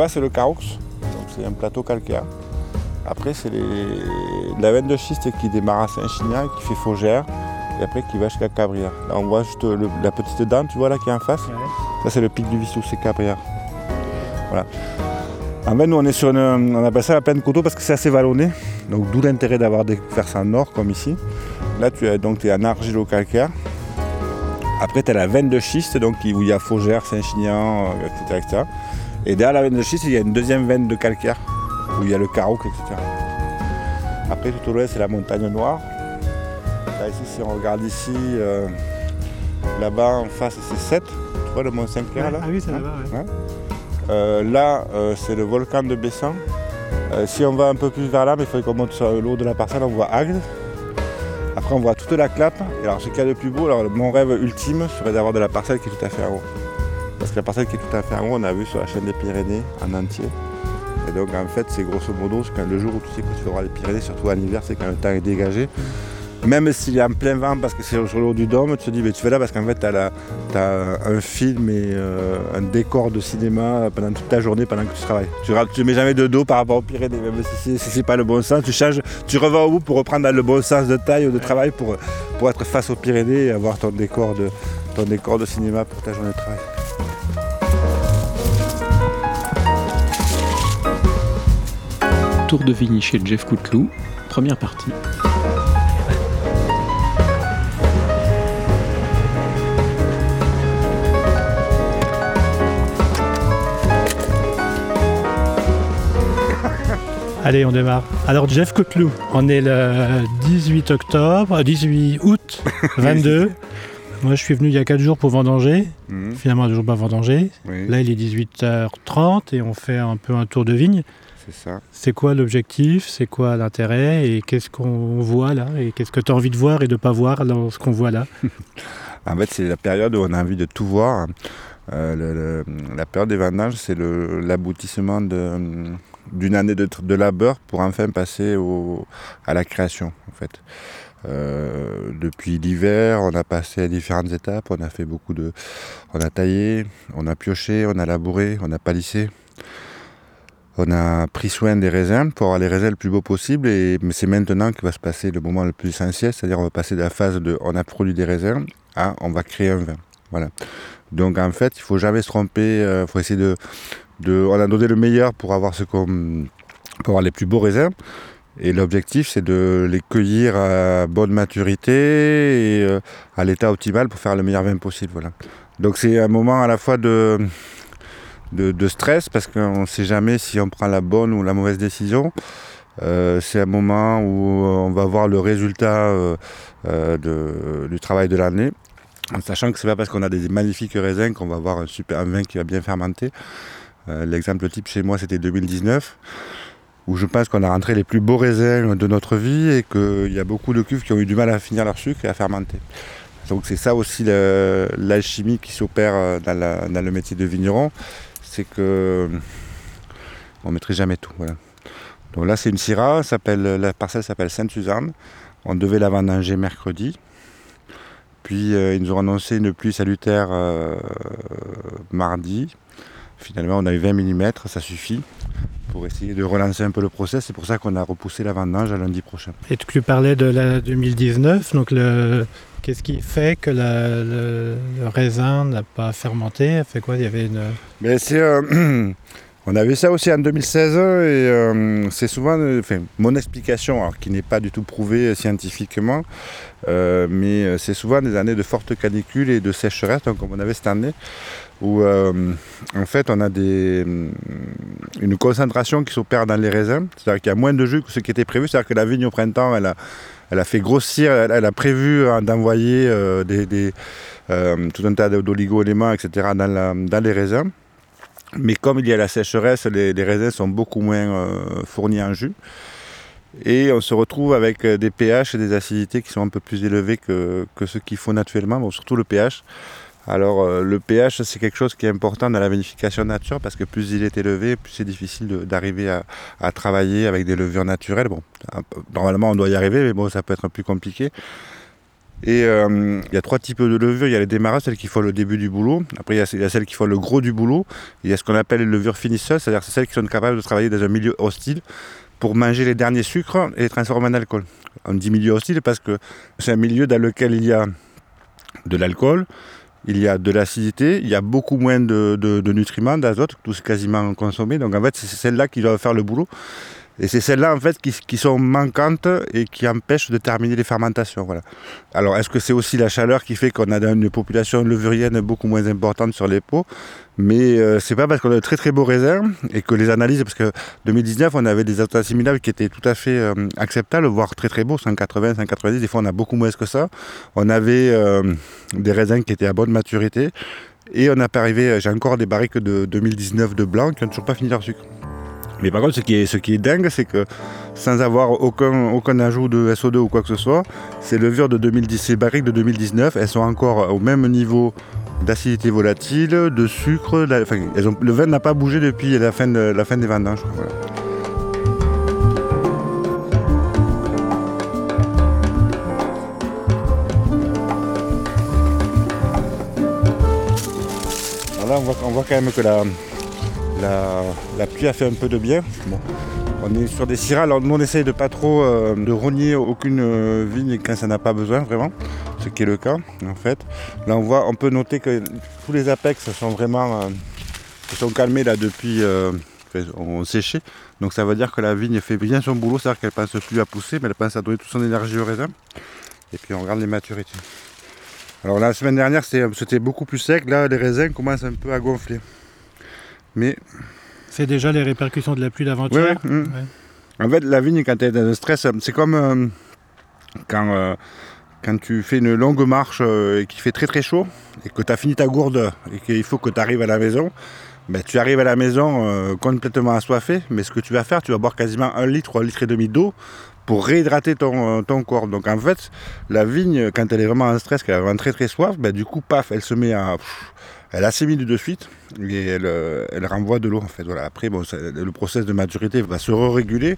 là-bas c'est le Caroux, donc c'est un plateau calcaire. Après c'est la veine de schiste qui démarre à Saint-Chinian, qui fait Faugère, et après qui va jusqu'à Cabrières. Là on voit juste la petite dent, tu vois là qui est en face. Ça c'est le pic du Vissou, c'est Cabrières. Voilà. En fait, nous, on est sur une, on appelle ça la plaine coteau parce que c'est assez vallonné. Donc, d'où l'intérêt d'avoir des versants nord comme ici. Là, tu es, donc, es en argilo-calcaire. Après, tu as la veine de schiste, donc, où il y a Faugère, Saint-Chinian, etc., Et derrière la veine de schiste, il y a une deuxième veine de calcaire, où il y a le Carouc, etc. Après, tout au l'ouest, c'est la montagne noire. Là, ici, si on regarde ici, euh, là-bas, en face, c'est 7. Tu vois le Mont Saint-Clair, là Ah oui, c'est là-bas, ouais. Euh, là, euh, c'est le volcan de Bessan. Si on va un peu plus vers là, mais il faut qu'on monte sur l'eau de la parcelle, on voit Agde. Après, on voit toute la clappe. Et alors, ce qu'il y a de plus beau, alors, mon rêve ultime serait d'avoir de la parcelle qui est tout à fait en haut. Parce que la parcelle qui est tout à fait en haut, on a vu sur la chaîne des Pyrénées en entier. Et donc, en fait, c'est grosso modo, quand le jour où tu sais que tu vas voir les Pyrénées, surtout en hiver, c'est quand le temps est dégagé. Même s'il est en plein vent parce que c'est sur le haut du dôme, tu te dis mais tu fais là parce qu'en fait tu as, un film et euh, un décor de cinéma pendant toute ta journée pendant que tu travailles. Tu ne mets jamais de dos par rapport aux Pyrénées, même si ce n'est pas le bon sens, tu changes, tu revends au bout pour reprendre le bon sens de taille ou de travail pour, pour être face aux Pyrénées et avoir ton décor de, ton décor de cinéma pour ta journée de travail. Tour de Vigny chez Jeff Couteloup, première partie. Allez, on démarre. Alors, Jeff Cotelou, on est le 18 octobre, 18 euh, août 22. Moi, je suis venu il y a 4 jours pour vendanger. Mhm. Finalement, toujours pas vendanger. Là, il est 18h30 et on fait un peu un tour de vigne. C'est ça. C'est quoi l'objectif? C'est quoi l'intérêt? Et qu'est-ce qu'on voit là? Et qu'est-ce que tu as envie de voir et de ne pas voir dans ce qu'on voit là? En fait, c'est la période où on a envie de tout voir. Euh, la période des vendanges, c'est l'aboutissement d'une année de, labeur pour enfin passer à la création en fait. Euh, depuis l'hiver, on a passé à différentes étapes, on a fait beaucoup de. On a taillé, on a pioché, on a labouré, on a palissé. On a pris soin des raisins pour avoir les raisins le plus beau possible, et, mais c'est maintenant que va se passer le moment le plus essentiel, c'est-à-dire on va passer de la phase de on a produit des raisins à on va créer un vin. Voilà. Donc en fait, il faut jamais se tromper, il euh, faut essayer de, on a donné le meilleur pour avoir ce qu'on, pour avoir les plus beaux raisins. Et l'objectif, c'est de les cueillir à bonne maturité et euh, à l'état optimal pour faire le meilleur vin possible. Voilà. Donc c'est un moment à la fois de, de, stress parce qu'on ne sait jamais si on prend la bonne ou la mauvaise décision. Euh, c'est un moment où on va voir le résultat euh, du travail de l'année. En sachant que ce n'est pas parce qu'on a des magnifiques raisins qu'on va avoir un super vin qui va bien fermenter. Euh, l'exemple type chez moi, c'était 2019, où je pense qu'on a rentré les plus beaux raisins de notre vie et qu'il y a beaucoup de cuves qui ont eu du mal à finir leur sucre et à fermenter. Donc c'est ça aussi l'alchimie qui s'opère euh, dans, le métier de vigneron, c'est que on ne maîtrise jamais tout. Donc là c'est une Syrah, la parcelle s'appelle Sainte-Suzanne. On devait la vendanger mercredi. Puis euh, ils nous ont annoncé une pluie salutaire mardi. Finalement, on a eu 20 mm, ça suffit pour essayer de relancer un peu le process. C'est pour ça qu'on a repoussé la vendange à lundi prochain. Et tu parlais de la 2019, donc qu'est-ce qui fait que le, raisin n'a pas fermenté. Fait avait euh, on a vu ça aussi en 2016 et euh, c'est souvent, mon explication, qui n'est pas du tout prouvée scientifiquement, euh, mais c'est souvent des années de fortes canicules et de sécheresse, comme on avait cette année où en fait on a des, une concentration qui s'opère dans les raisins, c'est-à-dire qu'il y a moins de jus que ce qui était prévu, c'est-à-dire que la vigne au printemps elle a, elle a fait grossir, elle, a prévu hein, d'envoyer euh, euh, tout un tas d'oligo-éléments, etc. Dans, les raisins. Mais comme il y a la sécheresse, les, raisins sont beaucoup moins fournis en jus. Et on se retrouve avec des pH et des acidités qui sont un peu plus élevés que, que ce qu'il faut naturellement, surtout le pH. Alors euh, le pH c'est quelque chose qui est important dans la vinification nature parce que plus il est élevé, plus c'est difficile d'arriver à, travailler avec des levures naturelles. Bon, normalement on doit y arriver, mais bon ça peut être plus compliqué. Et euh, il y a trois types de levures. Il y a les démarreurs, celles qui font le début du boulot. Après, il y, a, celles qui font le gros du boulot. Il y a ce qu'on appelle les levures finisseuses, c'est-à-dire celles qui sont capables de travailler dans un milieu hostile pour manger les derniers sucres et les transformer en alcool. On dit milieu hostile parce que c'est un milieu dans lequel il y a de l'alcool, il y a de l'acidité, il y a beaucoup moins de, nutriments, d'azote, tout c'est quasiment consommé. Donc en fait, c'est celle-là qui doit faire le boulot. Et c'est celles-là en fait qui, sont manquantes et qui empêchent de terminer les fermentations. Voilà. Alors est-ce que c'est aussi la chaleur qui fait qu'on a une population levurienne beaucoup moins importante sur les pots Mais euh, c'est pas parce qu'on a de très très beaux raisins et que les analyses, parce que 2019 on avait des azotes assimilables qui étaient tout à fait euh, acceptables, voire très très beaux, 180, 190, des fois on a beaucoup moins que ça. On avait euh, des raisins qui étaient à bonne maturité. Et on n'a pas arrivé, j'ai encore des barriques de 2019 de blanc qui n'ont toujours pas fini leur sucre. Mais par contre, ce qui est, ce qui est dingue, c'est que sans avoir aucun, aucun ajout de SO2 ou quoi que ce soit, ces levures de 2010, ces barriques de 2019, elles sont encore au même niveau d'acidité volatile, de sucre. le vin n'a pas bougé depuis la fin, la fin des vendanges. Voilà. là, on voit, on voit, quand même que la, la, pluie a fait un peu de bien. On est sur des syrahs, alors nous on essaye de pas trop euh, de rogner aucune euh, vigne quand ça n'a pas besoin vraiment, ce qui est le cas en fait. Là on voit, on peut noter que tous les apex sont vraiment euh, sont calmés là depuis on séché. Donc ça veut dire que la vigne fait bien son boulot, c'est-à-dire qu'elle pense plus à pousser, mais elle pense à donner toute son énergie au raisin. Et puis on regarde les maturités. Alors la semaine dernière c'était beaucoup plus sec, là les raisins commencent un peu à gonfler. Mais. C'est déjà les répercussions de la pluie d'avant-hier. Hum. En fait, la vigne, quand elle est dans le stress, c'est comme euh, quand, euh, quand tu fais une longue marche euh, et qu'il fait très très chaud et que tu as fini ta gourde et qu'il faut que tu arrives à la maison. Ben, tu arrives à la maison complètement assoiffé, mais ce que tu vas faire, tu vas boire quasiment un litre ou un litre et demi d'eau pour réhydrater ton, ton, corps. Donc en fait, la vigne, quand elle est vraiment en stress, qu'elle a vraiment très très soif, ben, du coup, paf, elle se met à elle assimile de suite et elle, euh, elle renvoie de l'eau en fait. Après, bon, le process de maturité va se réguler,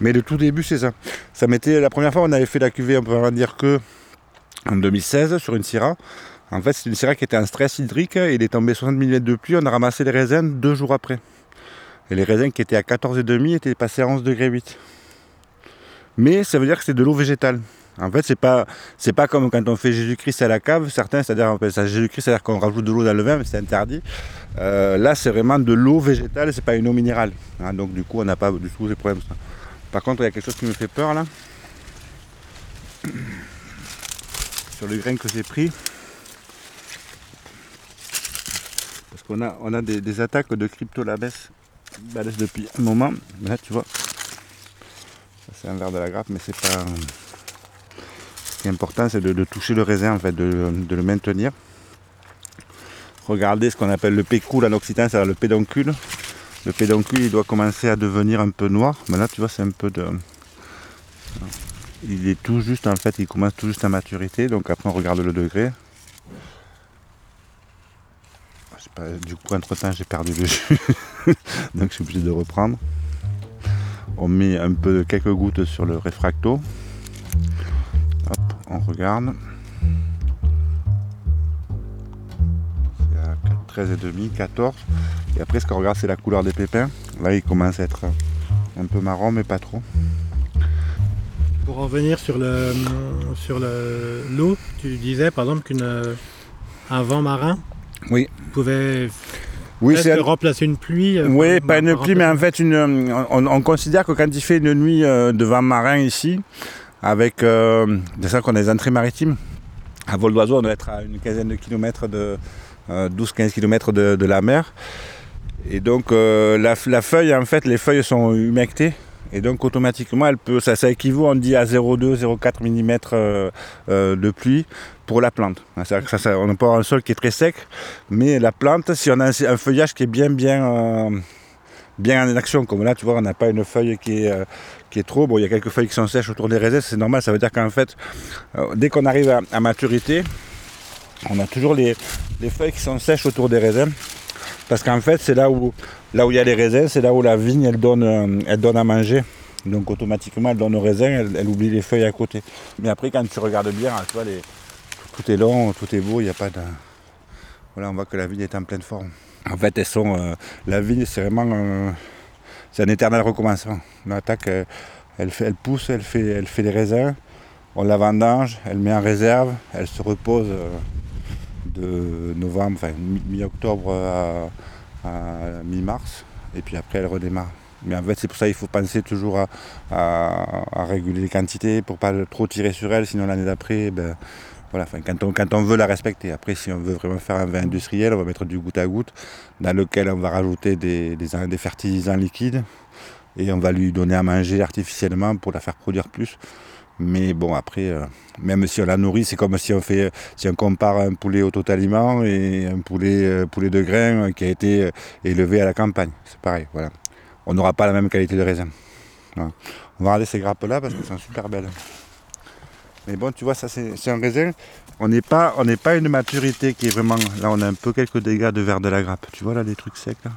mais le tout début c'est ça. Ça la première fois on avait fait la cuvée, on peut dire que en 2016 sur une Syrah. En fait, c'est une Syrah qui était en stress hydrique. Il est tombé 60 mm de pluie. On a ramassé les raisins deux jours après. Et les raisins qui étaient à 14,5 étaient passés à 11 degrés 8. Mais ça veut dire que c'est de l'eau végétale. En fait, c'est pas pas comme quand on fait Jésus-Christ à la cave, certains, c'est-à-dire Jésus-Christ, c'est-à-dire qu'on rajoute de l'eau dans le vin, mais c'est interdit. Euh, là, c'est vraiment de l'eau végétale, c'est pas une eau minérale. Hein. donc du coup, on n'a pas du tout ces problèmes. Par contre, il y a quelque chose qui me fait peur là. Sur le grain que j'ai pris. Parce qu'on a, des, attaques de cryptolabes depuis un moment. Là, tu vois, c'est un verre de la grappe, mais c'est pas qui est important, c'est de, toucher le raisin, en fait, de, le maintenir. Regardez ce qu'on appelle le pécule en occitan, c'est-à-dire le pédoncule. Le pédoncule, il doit commencer à devenir un peu noir. Mais là, tu vois, c'est un peu de... Il est tout juste, en fait, il commence tout juste à maturité. Donc après, on regarde le degré. du coup, entre-temps, j'ai perdu le jus. donc je suis obligé de reprendre. On met un peu quelques gouttes sur le réfracto on regarde. C'est à 13,5, 14. Et après, ce qu'on regarde, c'est la couleur des pépins. Là, il commence à être un peu marron, mais pas trop. Pour revenir sur le sur l'eau, tu disais par exemple qu'un vent marin oui. pouvait oui, c'est remplacer une pluie. Euh, oui, pas une pluie, mais en fait, une, on, considère que quand il fait une nuit euh, de vent marin ici, avec euh, ça qu'on a des entrées maritimes. À vol d'oiseau, on doit être à une quinzaine de kilomètres de 12-15 euh, km de, la mer. Et donc euh, la, feuille, en fait, les feuilles sont humectées. Et donc automatiquement, elle peut, ça, équivaut, on dit, à 0,2-0,4 mm de pluie pour la plante. Ça, on n'a pas un sol qui est très sec, mais la plante, si on a un, feuillage qui est bien, bien, bien en action, comme là, tu vois, on n'a pas une feuille qui est, qui est trop. Bon, il y a quelques feuilles qui sont sèches autour des raisins, c'est normal. Ça veut dire qu'en fait, euh, dès qu'on arrive à, maturité, on a toujours les, feuilles qui sont sèches autour des raisins. Parce qu'en fait, c'est là où, là où il y a les raisins, c'est là où la vigne elle donne, euh, elle donne à manger Donc automatiquement, elle donne au raisin, elle, oublie les feuilles à côté. Mais après, quand tu regardes bien, tu vois, tout est long, tout est beau, il n'y a pas de... Voilà, on voit que la vigne est en pleine forme. En fait, elles sont... Euh, la vigne, c'est vraiment... c'est un éternel recommencement. L'attaque, euh, elle, pousse, elle fait, elle fait raisins, on la vendange, elle met en réserve, elle se repose euh, de novembre, enfin mi-octobre à mi-mars, et puis après elle redémarre. Mais en fait, c'est pour ça qu'il faut penser toujours à, réguler les quantités pour pas trop tirer sur elle, sinon l'année d'après, ben, quand, on, veut la respecter. Après, si on veut vraiment faire un vin industriel, on va mettre du goutte à goutte, dans lequel on va rajouter des, fertilisants liquides et on va lui donner à manger artificiellement pour la faire produire plus. Mais bon, après, euh, même si on la nourrit, c'est comme si on compare un poulet au totaliment et un poulet, euh, poulet de grain qui a été euh, élevé à la campagne. C'est pareil, on n'aura pas la même qualité de raisin. On va regarder ces grappes-là parce qu'elles sont super belles. Mais bon, tu vois, ça c'est un raisin. On n'est pas, on pas une maturité qui est vraiment. Là, on a un peu quelques dégâts de verre de la grappe. Tu vois là, des trucs secs là.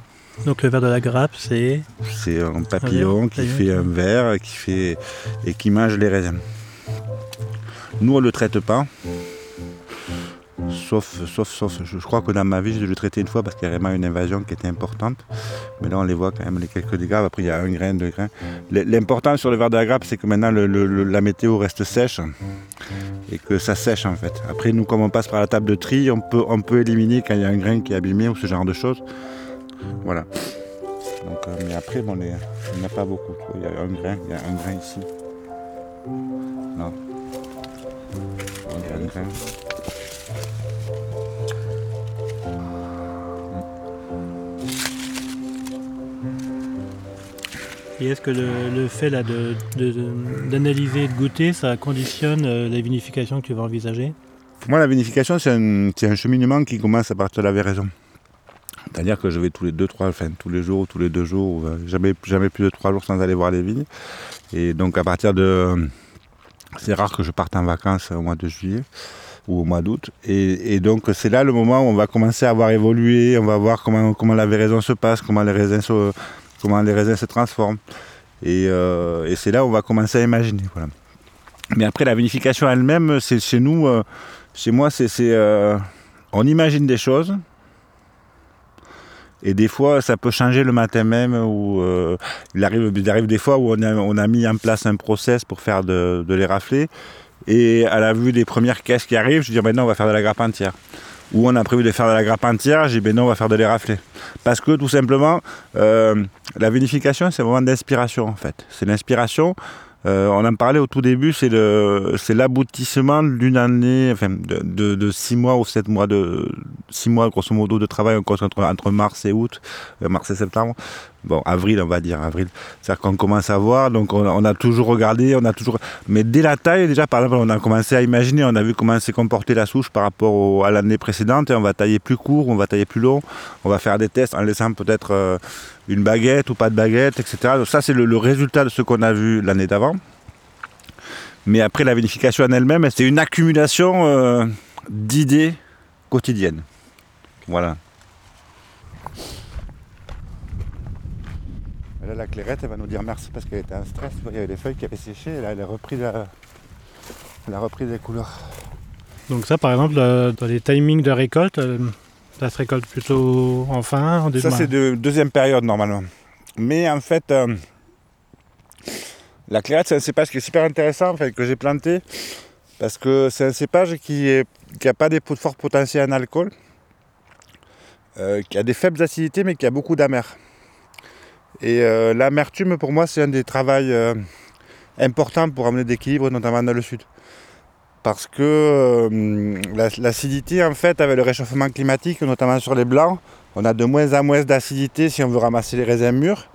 Donc le verre de la grappe, c'est? C'est un papillon qui fait un verre, qui fait et qui mange les raisins. Nous, on ne le traite pas. Sauf, sauf, sauf, je, crois que dans ma vie, je l'ai traité une fois parce qu'il y a vraiment une invasion qui était importante. Mais là, on les voit quand même, les quelques dégâts. Après, il y a un grain, deux grains. L'important sur le verre de la grappe, c'est que maintenant, la météo reste sèche et que ça sèche en fait. Après, nous, comme on passe par la table de tri, on peut, on peut éliminer quand il y a un grain qui est abîmé ou ce genre de choses. Voilà. Donc, euh, mais après, bon, il n'y a pas beaucoup. Il y a un grain, il y a un grain ici. Non. Il y a un grain. Et est-ce que le, fait d'analyser et de goûter, ça conditionne euh, la vinification que tu vas envisager? Pour moi, la vinification, c'est un, cheminement qui commence à partir de la raison. C'est-à-dire que je vais tous les deux, trois, enfin tous les jours ou tous les deux jours, euh, jamais, jamais plus de trois jours sans aller voir les vignes. Et donc à partir de... C'est rare que je parte en vacances au mois de juillet ou au mois d'août. Et, donc c'est là le moment où on va commencer à voir évoluer, on va voir comment, comment la véraison se passe, comment les raisins se, comment les raisins se transforment. Euh, et, c'est là où on va commencer à imaginer. Mais après, la vinification elle-même, c'est chez nous, euh, chez moi, c'est, euh, on imagine des choses. Et des fois, ça peut changer le matin même. Ou il, arrive, il arrive des fois où on a, on a, mis en place un process pour faire de, les rafler. Et à la vue des premières caisses qui arrivent, je dis maintenant on va faire de la grappe entière où on a prévu de faire de la grappe entière, j'ai dit ben non, on va faire de les rafler. Parce que tout simplement, euh, la vinification, c'est un moment d'inspiration en fait. C'est l'inspiration. Euh, on en parlait au tout début, c'est l'aboutissement d'une année, enfin de, de, six mois ou sept mois de six mois grosso modo de travail entre, entre mars et août, euh, mars et septembre, bon, avril, on va dire, avril. C'est-à-dire qu'on commence à voir, donc on, a toujours regardé, on a toujours. Mais dès la taille, déjà, par exemple, on a commencé à imaginer, on a vu comment s'est comportée la souche par rapport à l'année précédente, et on va tailler plus court, on va tailler plus long, on va faire des tests en laissant peut-être euh, une baguette ou pas de baguette, etc. ça, c'est le, résultat de ce qu'on a vu l'année d'avant. Mais après, la vinification en elle-même, c'est une accumulation euh, d'idées quotidiennes. Voilà. Là, la clairette, elle va nous dire merci parce qu'elle était en stress. Il y avait des feuilles qui avaient séché. Là, elle a repris, la... repris des couleurs. Donc ça, par exemple, dans les timings de récolte, euh, ça se récolte plutôt en fin, en Ça, c'est de deuxième période normalement. Mais en fait, euh, la clairette, c'est un cépage qui est super intéressant, en fait, que j'ai planté. Parce que c'est un cépage qui n'a pas des forts potentiels en alcool, euh, qui a des faibles acidités, mais qui a beaucoup d'amer. Et euh, l'amertume, pour moi, c'est un des travaux importants pour amener d'équilibre, notamment dans le sud. Parce que euh, l'acidité, en fait, avec le réchauffement climatique, notamment sur les blancs, on a de moins en moins d'acidité si on veut ramasser les raisins mûrs.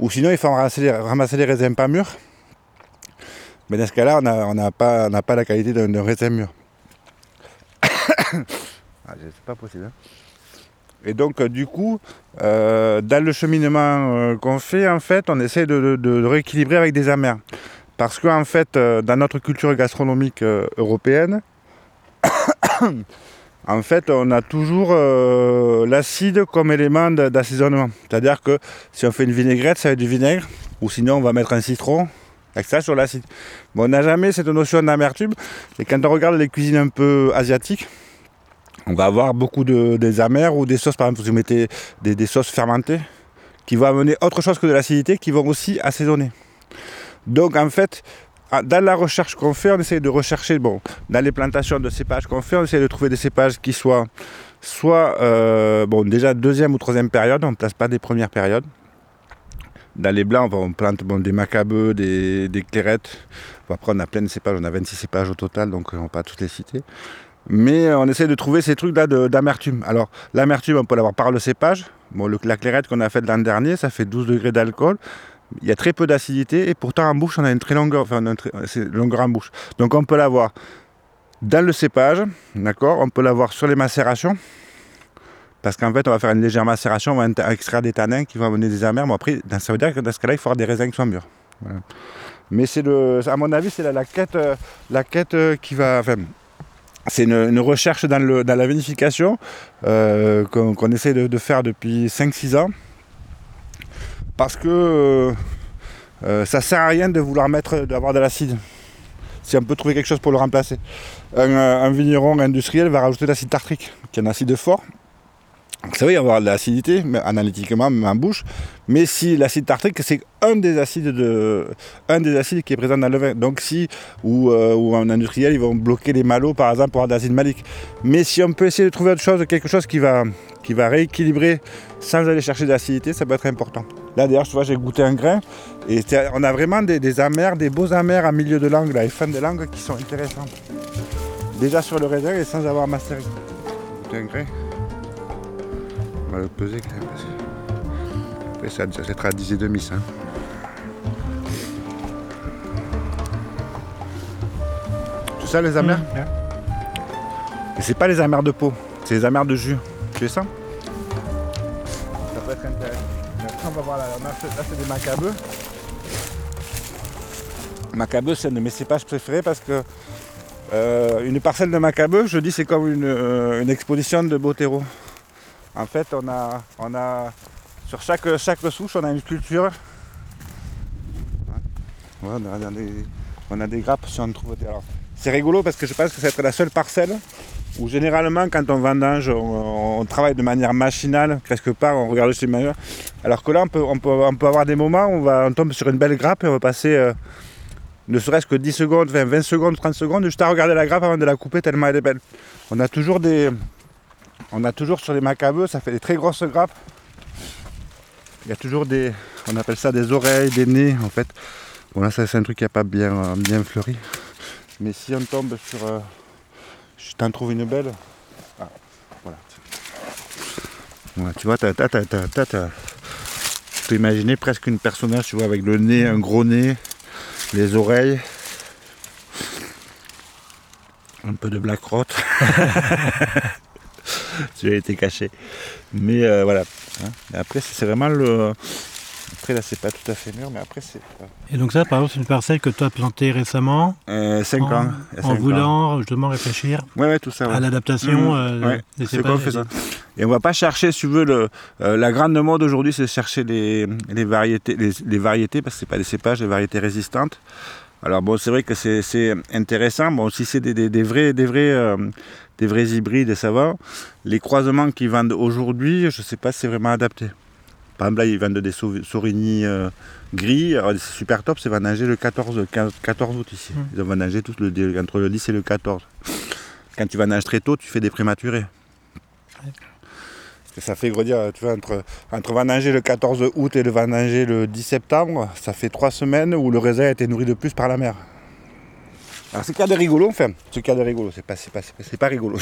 Ou sinon, il faut ramasser les, ramasser les raisins pas mûrs. Mais dans ce cas-là, on n'a pas, la qualité d'un raisin mûr. ah, c'est pas possible. Hein. Et donc, euh, du coup, euh, dans le cheminement qu'on fait, en fait, on essaie de, rééquilibrer avec des amers. Parce qu'en fait, dans notre culture gastronomique européenne, en fait, on a toujours euh, l'acide comme élément d'assaisonnement. C'est-à-dire que si on fait une vinaigrette, ça va être du vinaigre, ou sinon on va mettre un citron, avec ça sur l'acide. On n'a jamais cette notion d'amertume. Et quand on regarde les cuisines un peu asiatiques, on va avoir beaucoup de, des amers ou des sauces, par exemple, vous mettez des, sauces fermentées, qui vont amener autre chose que de l'acidité, qui vont aussi assaisonner. Donc en fait, ah, dans la recherche qu'on fait, on essaie de rechercher, bon, dans les plantations de cépages qu'on fait, on essaie de trouver des cépages qui soient soit, euh, bon, déjà deuxième ou troisième période, on ne place pas des premières périodes. Dans les blancs, on plante bon, des macabeux, des, clairettes. après, on a plein de cépages, on a 26 cépages au total, donc on ne va pas toutes les citer. Mais on essaie de trouver ces trucs-là d'amertume. Alors, l'amertume, on peut l'avoir par le cépage. Bon, la clairette qu'on a faite l'an dernier, ça fait 12 degrés d'alcool. Il y a très peu d'acidité et pourtant en bouche, on a une très longueur, enfin, une longueur en bouche. Donc on peut l'avoir dans le cépage, d'accord? On peut l'avoir sur les macérations. Parce qu'en fait, on va faire une légère macération, on va extraire des tanins qui vont amener des amers. Mais après, ça veut dire que dans ce cas-là, il avoir des raisins qui sont mûrs. Mais c'est à mon avis, c'est la, quête, la quête euh, qui va. Enfin, c'est une, recherche dans, le, dans la vinification euh, qu'on, essaie de, faire depuis 5-6 ans parce que euh, euh, ça sert à rien de vouloir mettre d'avoir de l'acide si on peut trouver quelque chose pour le remplacer. Un, un vigneron industriel va rajouter de l'acide tartrique, qui est un acide fort, c'est vrai, il y avoir de l'acidité, analytiquement, même en bouche. Mais si l'acide tartrique, c'est un des acides de, un des acides qui est présent dans le vin. Donc si, ou, euh, ou en industriel, ils vont bloquer les malots, par exemple, pour avoir de l'acide malique. Mais si on peut essayer de trouver autre chose, quelque chose qui va, qui va rééquilibrer sans aller chercher de l'acidité, ça peut être important. Là, d'ailleurs, tu vois, j'ai goûté un grain. Et on a vraiment des, amers, des beaux amers à milieu de langue, là, les fins de langue qui sont intéressants. Déjà sur le raisin et sans avoir masterisé. un grain va le peser quand même. Après, ça, ça sera à 10 et demi ça. Tout ça les amers? Mmh, Et c'est pas les amers de peau, c'est les amers de jus. Tu ça Ça peut être intéressant. On va voir là, là c'est des macabeux. Macabeux, c'est un de mes cépages préférés parce que euh, une parcelle de macabeux, je dis, c'est comme une, euh, une exposition de Botero. En fait, on a, on a sur chaque, chaque souche, on a une culture. on, a des, grappes si on trouve. c'est rigolo parce que je pense que c'est la seule parcelle où généralement, quand on vendange, on, travaille de manière machinale, quelque part, on regarde chez le Alors que là, on peut, on peut, on peut avoir des moments où on, va, on tombe sur une belle grappe et on va passer euh, ne serait-ce que 10 secondes, 20, 20 secondes, 30 secondes, juste à regarder la grappe avant de la couper tellement elle est belle. On a toujours des, on a toujours sur les macabeux, ça fait des très grosses grappes. Il y a toujours des, on appelle ça des oreilles, des nez en fait. Bon là c'est un truc qui n'a pas bien, bien fleuri. Mais si on tombe sur, euh, je t'en trouve une belle. Ah, voilà. Tu vois, tu peux imaginer presque une personnage, tu vois, avec le nez, un gros nez, les oreilles, un peu de black rot. tu as été caché. Mais euh, voilà. Hein. Après, c'est vraiment le. Après, là, c'est pas tout à fait mûr, mais après, c'est. Et donc, ça, par exemple, c'est une parcelle que tu as plantée récemment 5 euh, ans. En voulant justement réfléchir ouais, tout ça, à l'adaptation mmh. euh, des cépages. Fait ça. Et on va pas chercher, si tu veux, le, la grande mode aujourd'hui, c'est chercher les, les variétés, les, variétés, parce que c'est pas des cépages, des variétés résistantes. Alors bon, c'est vrai que c'est intéressant. Bon, si c'est des, des, vrais, des vrais des vrais hybrides, ça va. Les croisements qu'ils vendent aujourd'hui, je ne sais pas si c'est vraiment adapté. Par exemple, là, ils vendent des Sorini euh, gris. c'est super top, c'est vendanger le 14, 14 août ici. Mmh. Ils ont vendangé tous le, entre le 10 et le 14. Quand tu vendanges très tôt, tu fais des prématurés. ça fait gros dire, tu vois, entre, entre vendanger le 14 août et le vendanger le 10 septembre, ça fait trois semaines où le raisin a été nourri de plus par la mer. Alors c'est cas de rigolo, enfin, ce cas de rigolo, c'est pas, pas, pas rigolo.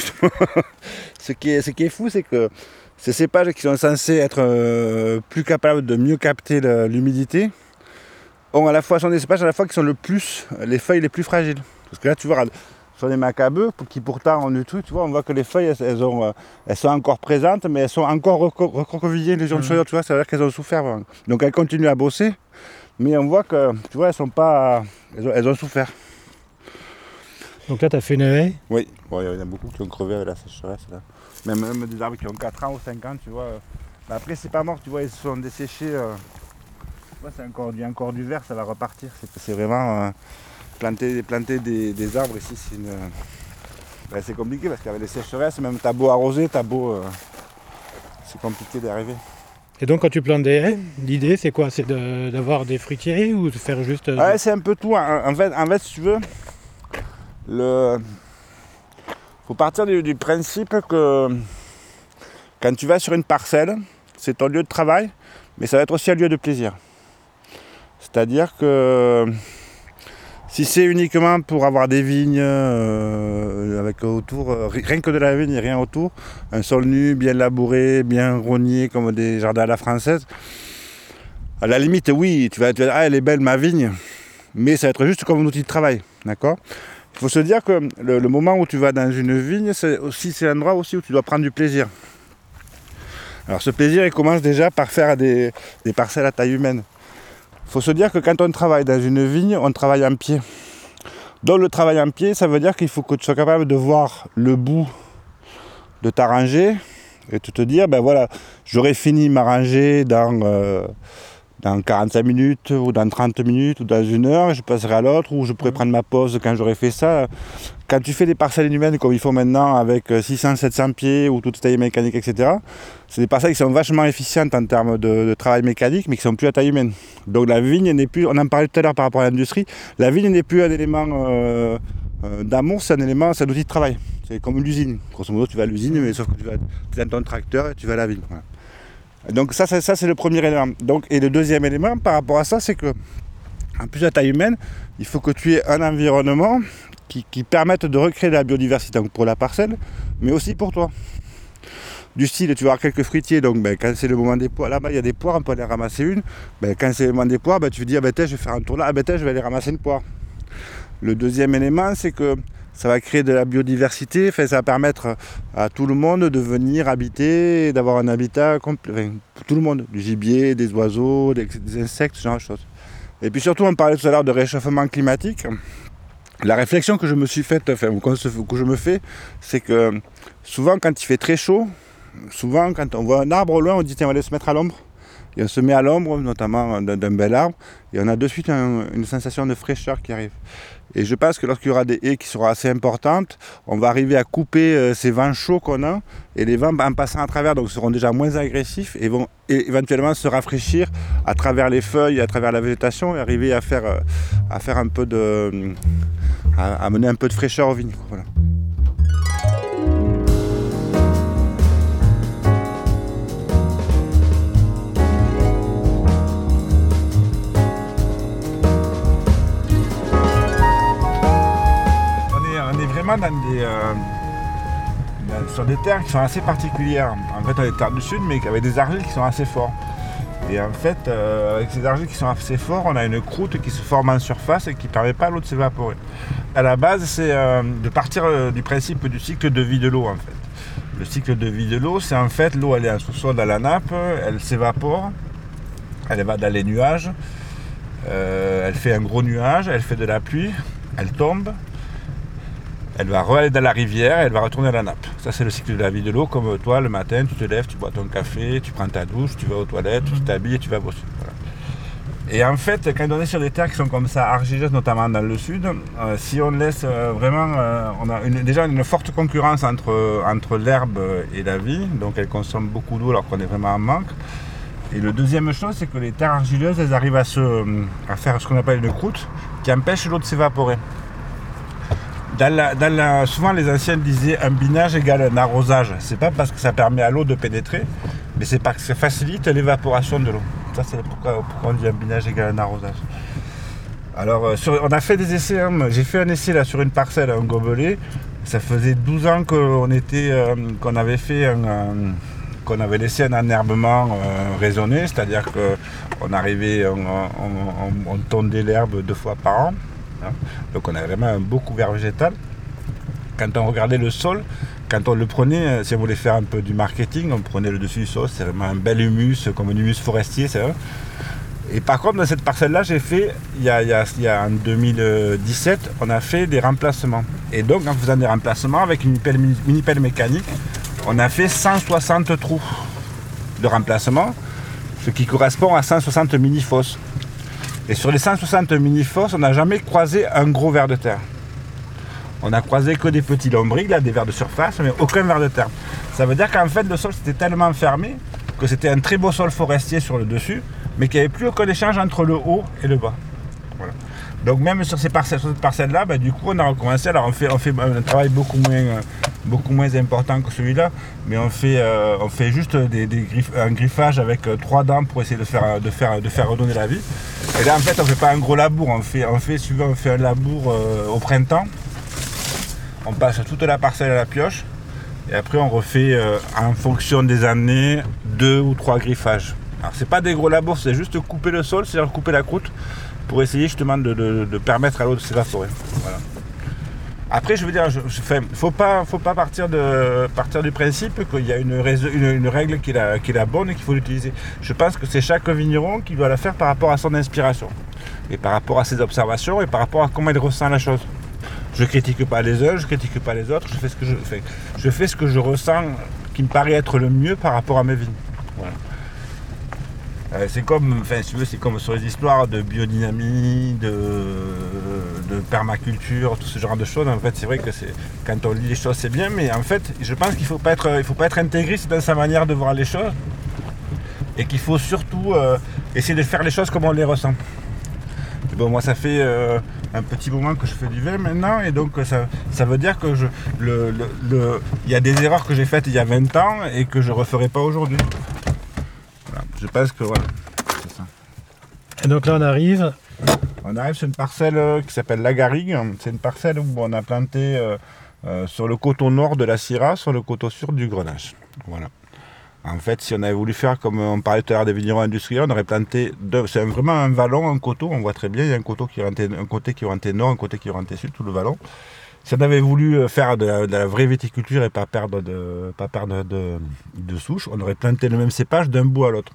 ce, qui est, ce qui est fou, c'est que ces cépages qui sont censés être euh, plus capables de mieux capter l'humidité, ont à la fois, sont des cépages à la fois qui sont le plus, les feuilles les plus fragiles. Parce que là, tu vois, sont des macabeux qui pourtant ont du truc, tu vois, on voit que les feuilles, elles, ont, euh, elles sont encore présentes, mais elles sont encore recroquevillées, les de mmh. tu vois, ça veut dire qu'elles ont souffert. Donc elles continuent à bosser, mais on voit que, tu vois, elles sont pas, elles ont souffert. Donc là, tu as fait une haie Oui, il y en a beaucoup qui ont crevé avec la sécheresse. Là. Même, des arbres qui ont 4 ans ou 5 ans, tu vois. Mais après, c'est pas mort, tu vois, ils se sont desséchés. c'est encore du, encore du vert, ça va repartir. C'est vraiment planter, planter des, arbres ici, c'est une. Ben, c'est compliqué parce qu'avec les sécheresses, même t'as beau arroser, t'as beau. c'est compliqué d'arriver. Et donc quand tu plantes des haies, l'idée c'est quoi? C'est d'avoir des fruitiers ou de faire juste... Euh, ouais, c'est un peu tout. En fait, en fait, si tu veux, le... faut partir du, principe que quand tu vas sur une parcelle, c'est ton lieu de travail, mais ça va être aussi un lieu de plaisir. C'est-à-dire que si c'est uniquement pour avoir des vignes euh, avec autour, euh, rien que de la vigne et rien autour, un sol nu, bien labouré, bien rogné comme des jardins à la française, à la limite, oui, tu vas, te dire, ah, elle est belle ma vigne, mais ça va être juste comme un outil de travail, d'accord? Il faut se dire que le, moment où tu vas dans une vigne, c'est aussi c'est l'endroit aussi où tu dois prendre du plaisir. Alors ce plaisir, il commence déjà par faire des parcelles à taille humaine faut se dire que quand on travaille dans une vigne, on travaille en pied. Donc le travail en pied, ça veut dire qu'il faut que tu sois capable de voir le bout de ta rangée et de te dire, ben voilà, j'aurais fini ma rangée dans, euh, dans 45 minutes ou dans 30 minutes ou dans une heure, je passerai à l'autre ou je pourrais prendre ma pause quand j'aurais fait ça. Quand tu fais des parcelles humaines comme il faut maintenant avec 600-700 pieds ou toute taille mécanique, etc., c'est des parcelles qui sont vachement efficientes en termes de, travail mécanique, mais qui sont plus à taille humaine. Donc la vigne n'est plus, on en parlait tout à l'heure par rapport à l'industrie, la vigne n'est plus un élément euh, euh, d'amour, c'est un élément, c'est un outil de travail. C'est comme l'usine. Grosso modo, tu vas à l'usine, mais sauf que tu vas dans ton tracteur et tu vas à la vigne. Donc ça, ça, c'est le premier élément. Donc, et le deuxième élément par rapport à ça, c'est que en plus de la taille humaine, il faut que tu aies un environnement qui, permettent de recréer de la biodiversité pour la parcelle, mais aussi pour toi. Du style, tu vas avoir quelques fruitiers, donc ben, quand c'est le moment des poires, là-bas il y a des poires, on peut aller ramasser une. Ben, quand c'est le moment des poires, ben, tu dis, ah, ben, je vais faire un tour là, ah, ben, je vais aller ramasser une poire. Le deuxième élément, c'est que ça va créer de la biodiversité, ça va permettre à tout le monde de venir habiter, d'avoir un habitat complet, pour tout le monde, du gibier, des oiseaux, des, insectes, ce genre de choses. Et puis surtout, on parlait tout à l'heure de réchauffement climatique la réflexion que je me suis faite, enfin, que je me fais, c'est que souvent quand il fait très chaud, souvent quand on voit un arbre au loin, on dit tiens, on va aller se mettre à l'ombre. Et on se met à l'ombre, notamment d'un bel arbre, et on a de suite une sensation de fraîcheur qui arrive. Et je pense que lorsqu'il y aura des haies qui seront assez importantes, on va arriver à couper euh, ces vents chauds qu'on a, et les vents, en passant à travers, donc seront déjà moins agressifs et vont éventuellement se rafraîchir à travers les feuilles, à travers la végétation, et arriver à faire, euh, à faire un peu de, amener un peu de fraîcheur aux vignes. Dans des, euh, sur des terres qui sont assez particulières. En fait, on est des terres du sud, mais avec des argiles qui sont assez forts. Et en fait, euh, avec ces argiles qui sont assez forts, on a une croûte qui se forme en surface et qui ne permet pas à l'eau de s'évaporer. À la base, c'est euh, de partir du principe du cycle de vie de l'eau, en fait. Le cycle de vie de l'eau, c'est en fait l'eau, elle est en sous-sol dans la nappe, elle s'évapore, elle va dans les nuages, elle fait un gros nuage, elle fait de la pluie, elle tombe, elle va aller dans la rivière et elle va retourner à la nappe. Ça, c'est le cycle de la vie de l'eau. Comme toi, le matin, tu te lèves, tu bois ton café, tu prends ta douche, tu vas aux toilettes, tu t'habilles et tu vas bosser. Et en fait, quand on est sur des terres qui sont comme ça, argileuses, notamment dans le sud, euh, si on laisse euh, vraiment. Euh, on a déjà une forte concurrence entre, l'herbe et la vie, donc elle consomme beaucoup d'eau alors qu'on est vraiment en manque. Et le deuxième chose, c'est que les terres argileuses, elles arrivent à faire ce qu'on appelle une croûte qui empêche l'eau de s'évaporer souvent les anciens disaient un binage égale un arrosage. C'est pas parce que ça permet à l'eau de pénétrer, mais c'est parce que ça facilite l'évaporation de l'eau. Ça c'est pourquoi, on dit un binage égale un arrosage. Alors euh, on a fait des essais, hein. j'ai fait un essai sur une parcelle, un gobelet. Ça faisait 12 ans euh, qu'on avait fait qu'on avait laissé un enherbement euh, raisonné, c'est-à-dire qu'on arrivait, on, on tondait l'herbe deux fois par an. Hein. Donc on a vraiment un beau couvert végétal. Quand on regardait le sol, quand on le prenait, euh, si on voulait faire un peu du marketing, on prenait le dessus du sol, c'est vraiment un bel humus, comme un humus forestier, c'est vrai. Et par contre, dans cette parcelle-là, j'ai fait, il y, a, en 2017, on a fait des remplacements. Et donc, en faisant des remplacements avec une mini-pelle mécanique, on a fait 160 trous de remplacement, ce qui correspond à 160 mini-fosses. Et sur les 160 mini-fosses, on n'a jamais croisé un gros ver de terre. On a croisé que des petits lombriques, des vers de surface, mais aucun ver de terre. Ça veut dire qu'en fait, le sol c'était tellement fermé que c'était un très beau sol forestier sur le dessus, mais qu'il n'y avait plus aucun échange entre le haut et le bas. Donc même sur, ces parcelles, cette parcelle-là, bah, du coup, on a recommencé. Alors on fait, on fait un travail beaucoup moins, euh, beaucoup moins important que celui-là, mais on fait, euh, juste un griffage avec euh, trois dents pour essayer de faire, de, faire, redonner la vie. Et là, en fait, on ne fait pas un gros labour, on fait, on fait, on fait un labour au printemps. On passe toute la parcelle à la pioche. Et après, on refait en fonction des années deux ou trois griffages. Alors, c'est pas des gros labours, c'est juste couper le sol, c'est-à-dire couper la croûte pour essayer justement de, permettre à l'eau de s'évaporer. Après, je veux dire, il ne faut pas, partir, du principe qu'il y a une, règle qui est, la, bonne et qu'il faut l'utiliser. Je pense que c'est chaque vigneron qui doit la faire par rapport à son inspiration, et par rapport à ses observations, et par rapport à comment il ressent la chose. Je critique pas les uns, je critique pas les autres, je fais ce que je fais. Je fais ce que je ressens qui me paraît être le mieux par rapport à mes vignes. Euh, c'est comme, enfin, si tu veux, c'est comme sur les histoires de biodynamie, de, permaculture, tout ce genre de choses. En fait, c'est vrai que quand on lit les choses, c'est bien, mais en fait, je pense qu'il faut pas être, il faut pas être intégriste dans sa manière de voir les choses, et qu'il faut surtout euh, essayer de faire les choses comme on les ressent. bon, moi, ça fait euh, un petit moment que je fais du vin maintenant, et donc ça, ça veut dire que je, le, y a des erreurs que j'ai faites il y a 20 ans et que je referai pas aujourd'hui. Je pense que voilà, c'est ça. Et donc là, on arrive. On arrive sur une parcelle euh, qui s'appelle la Garrigue. C'est une parcelle où on a planté euh, euh, sur le coteau nord de la Syrah, sur le coteau sud du Grenache. Voilà. En fait, si on avait voulu faire comme on parlait tout à l'heure des vignerons industriels, on aurait planté deux. C'est vraiment un vallon, un coteau. On voit très bien, il y a un coteau qui rentait, un côté qui rentait nord, un côté qui rentait sud, tout le vallon. Si on avait voulu faire de la, vraie viticulture et pas perdre de, pas perdre de, de souche, on aurait planté le même cépage d'un bout à l'autre.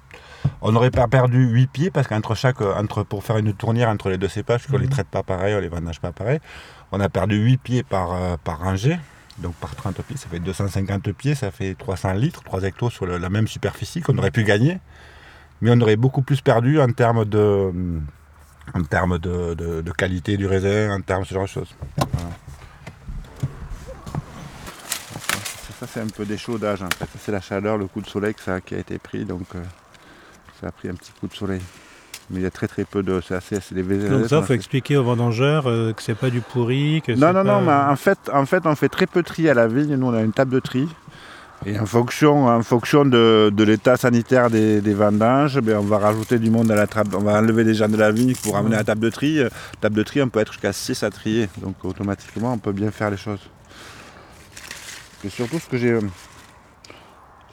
On n'aurait pas perdu 8 pieds parce qu'entre chaque, entre, pour faire une tournière entre les deux cépages, qu'on ne les mhm. traite pas pareil, on les vendange pas pareil, on a perdu 8 pieds par, euh, par rangée. Donc par 30 pieds, ça fait 250 pieds, ça fait 300 litres, 3 hectos sur la même superficie qu'on aurait pu gagner. Mais on aurait beaucoup plus perdu en termes de, en termes de, qualité du raisin, en termes de ce genre de choses. Ça, c'est un peu d'échaudage en fait. C'est la chaleur, le coup de soleil que ça, qui a été pris. Donc, euh, ça a pris un petit coup de soleil. Mais il y a très très peu de. C'est assez. Des Donc ça, il faut expliquer aux vendangeurs euh, que c'est pas du pourri. Que non, non, non, mais en fait, en fait, on fait très peu de tri à la vigne. Nous, on a une table de tri. Et en fonction, en fonction de, l'état sanitaire des, vendanges, ben, on va rajouter du monde à la table. On va enlever des gens de la vigne pour ramener à la table de tri. Table de tri, on peut être jusqu'à 6 à trier. Donc automatiquement, on peut bien faire les choses. Surtout, ce que j'ai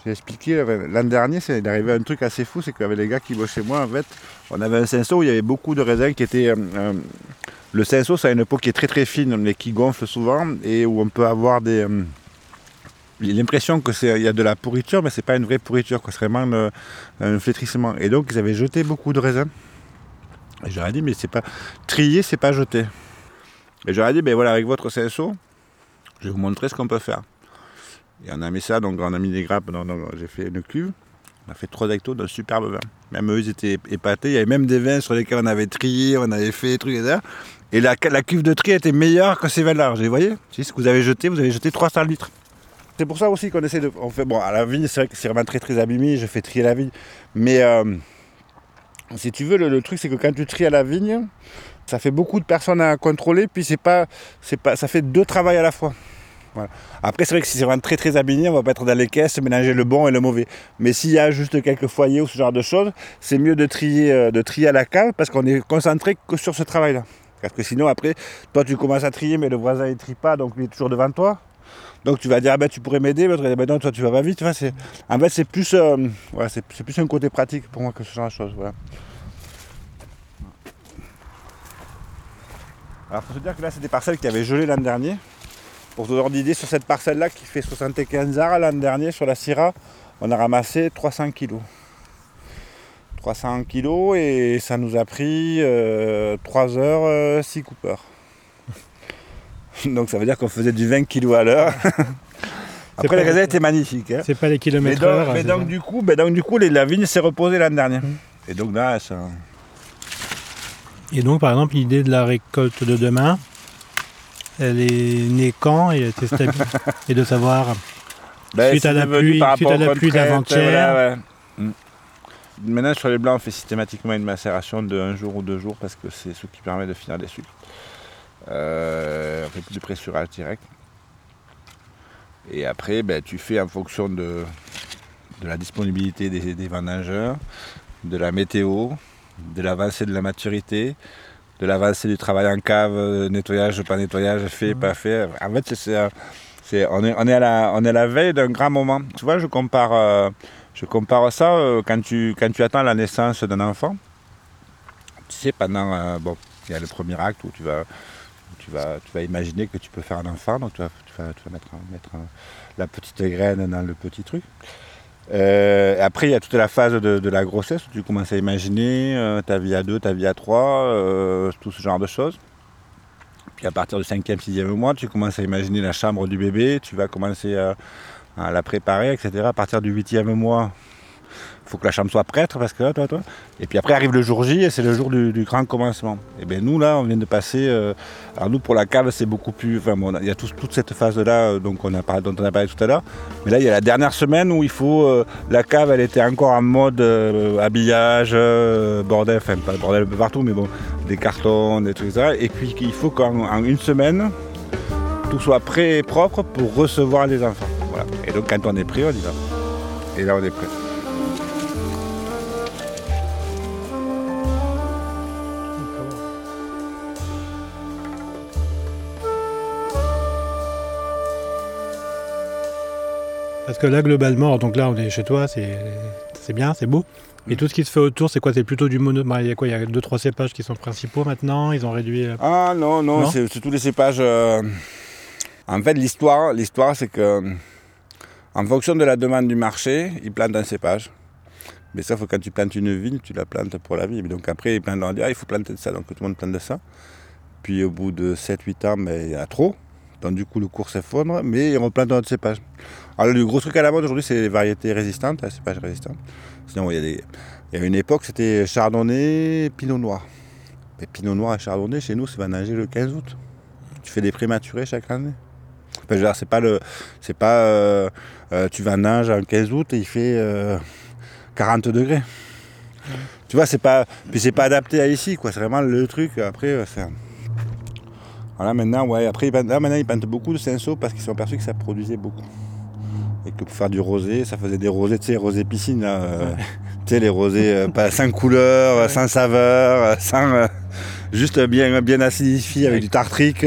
j'ai expliqué l'an dernier, c'est arrivé un truc assez fou, c'est qu'avec les gars qui bossent chez moi, en fait, on avait un cinceau où il y avait beaucoup de raisins qui étaient. Euh, euh, le cinceau, ça a une peau qui est très très fine, mais qui gonfle souvent, et où on peut avoir des. Euh, l'impression qu'il y a de la pourriture, mais c'est pas une vraie pourriture, c'est vraiment un flétrissement. Et donc ils avaient jeté beaucoup de raisins. Et j'aurais dit, mais c'est pas. Trier, c'est pas jeter. Et j'aurais dit, ben voilà, avec votre cinceau, je vais vous montrer ce qu'on peut faire. Et on a mis ça, donc on a mis des grappes, j'ai fait une cuve. On a fait 3 hectos d'un superbe vin. Même eux, ils étaient épatés. Il y avait même des vins sur lesquels on avait trié, on avait fait des trucs, etc. Et la, cuve de tri était meilleure que ces vins-là. Vous voyez? C'est ce que vous avez jeté, vous avez jeté 300 litres. C'est pour ça aussi qu'on essaie de. Fait, bon, à la vigne, c'est vrai que c'est vraiment très très abîmé, je fais trier la vigne. Mais euh, si tu veux, le, truc, c'est que quand tu tries à la vigne, ça fait beaucoup de personnes à contrôler, puis c'est pas, c'est pas, ça fait deux travails à la fois. Après, c'est vrai que si c'est vraiment très très abîmé, on va pas être dans les caisses, mélanger le bon et le mauvais. Mais s'il y a juste quelques foyers ou ce genre de choses, c'est mieux de trier, euh, de trier à la cale parce qu'on est concentré que sur ce travail-là. Parce que sinon, après, toi, tu commences à trier, mais le voisin, il trie pas, donc il est toujours devant toi. Donc tu vas dire, ah ben, tu pourrais m'aider, mais ben, non, toi, tu vas pas vite. en fait, c'est plus, euh, c'est, plus un côté pratique pour moi que ce genre de choses. Alors, il faut se dire que là, c'est des parcelles qui avaient gelé l'an dernier. Pour te donner d'idée, sur cette parcelle-là qui fait 75 arts l'an dernier sur la Syrah, on a ramassé 300 kg. 300 kg et ça nous a pris 3 heures 6 coupeurs. Donc ça veut dire qu'on faisait du 20 kg à l'heure. Après, les réserves étaient magnifiques. Hein. C'est pas les kilomètres mais heure. Mais donc, du coup, donc, du coup, la vigne s'est reposée l'année dernière. Mmh. Et donc là, ça... Et donc, par exemple, l'idée de la récolte de demain, elle est née quand et, et de savoir, ben, suite, à la pluie, suite à la pluie d'avant-hier. Mmh. Maintenant, sur les blancs, on fait systématiquement une macération de un jour ou deux jours parce que c'est ce qui permet de finir les sucres. Euh, on fait plus de pressurage direct. Et après, ben, tu fais en fonction de, de la disponibilité des, des vendangeurs, de la météo, de l'avancée de la maturité, de l'avancée du travail en cave, nettoyage, pas nettoyage, fait, pas fait. En fait, c'est, on, est, on, est à la, on est la veille d'un grand moment. Tu vois, je compare, euh, je compare ça euh, quand, tu, quand tu attends la naissance d'un enfant. Tu sais, pendant, euh, bon, il y a le premier acte où tu vas tu vas, tu vas imaginer que tu peux faire un enfant, donc tu vas, tu vas, mettre, mettre la petite graine dans le petit truc. Euh, après, il y a toute la phase de, la grossesse où tu commences à imaginer euh, ta vie à deux, ta vie à trois, euh, tout ce genre de choses. Puis à partir du cinquième, sixième mois, tu commences à imaginer la chambre du bébé, tu vas commencer à, la préparer, etc. À partir du huitième mois, faut que la chambre soit prête parce que toi, toi. Et puis après arrive le jour J et c'est le jour du, grand commencement. Et bien nous là, on vient de passer. Euh, alors nous pour la cave c'est beaucoup plus. Enfin bon, il y a toute cette phase là euh, donc on a parlé, dont on a parlé tout à l'heure. Mais là il y a la dernière semaine où il faut. Euh, la cave elle était encore en mode habillage, bordel, enfin pas bordel un peu partout, mais bon, des cartons, des trucs ça. Et puis il faut qu'en une semaine tout soit prêt et propre pour recevoir les enfants. Voilà. Et donc quand on est prêt, on y va. Et là on est prêt. Parce que là, globalement, donc là, on est chez toi, c'est bien, c'est beau. Et mm. tout ce qui se fait autour, c'est quoi? C'est plutôt du mono. Bah, il y a quoi? Il y a deux, trois cépages qui sont principaux maintenant. Ils ont réduit. Euh, ah non, non, c'est tous les cépages. Euh, en fait, l'histoire, l'histoire, c'est que en fonction de la demande du marché, ils plantent un cépage. Mais ça, faut quand tu plantes une vigne, tu la plantes pour la vie. Donc après, ils plantent, on dit, ah, il faut planter de ça. Donc tout le monde plante de ça. Puis au bout de 7-8 ans, ben, il y a trop. Donc du coup, le cours s'effondre, mais ils replantent un autre cépage. Alors le gros truc à la mode aujourd'hui, c'est les variétés résistantes, les cépages résistants. Sinon, il y, a des... il y a une époque, c'était chardonnay, pinot noir. Mais pinot noir et chardonnay, chez nous, c'est va nager le 15 août. Tu fais des prématurés chaque année. C'est pas le, c'est pas, euh, euh, tu vas nager en 15 août et il fait 40 euh, degrés. Tu vois, c'est pas, puis c'est pas adapté à ici, quoi. C'est vraiment le truc. Après, c'est voilà, maintenant, ouais, après, maintenant, ils peintent beaucoup de cinceaux parce qu'ils sont aperçus que ça produisait beaucoup. Et que pour faire du rosé, ça faisait des rosés, tu sais, rosés piscine, là. Euh, tu sais, les rosés, euh, pas sans couleur, sans saveur, euh, sans. juste bien, bien acidifié avec, du tartrique,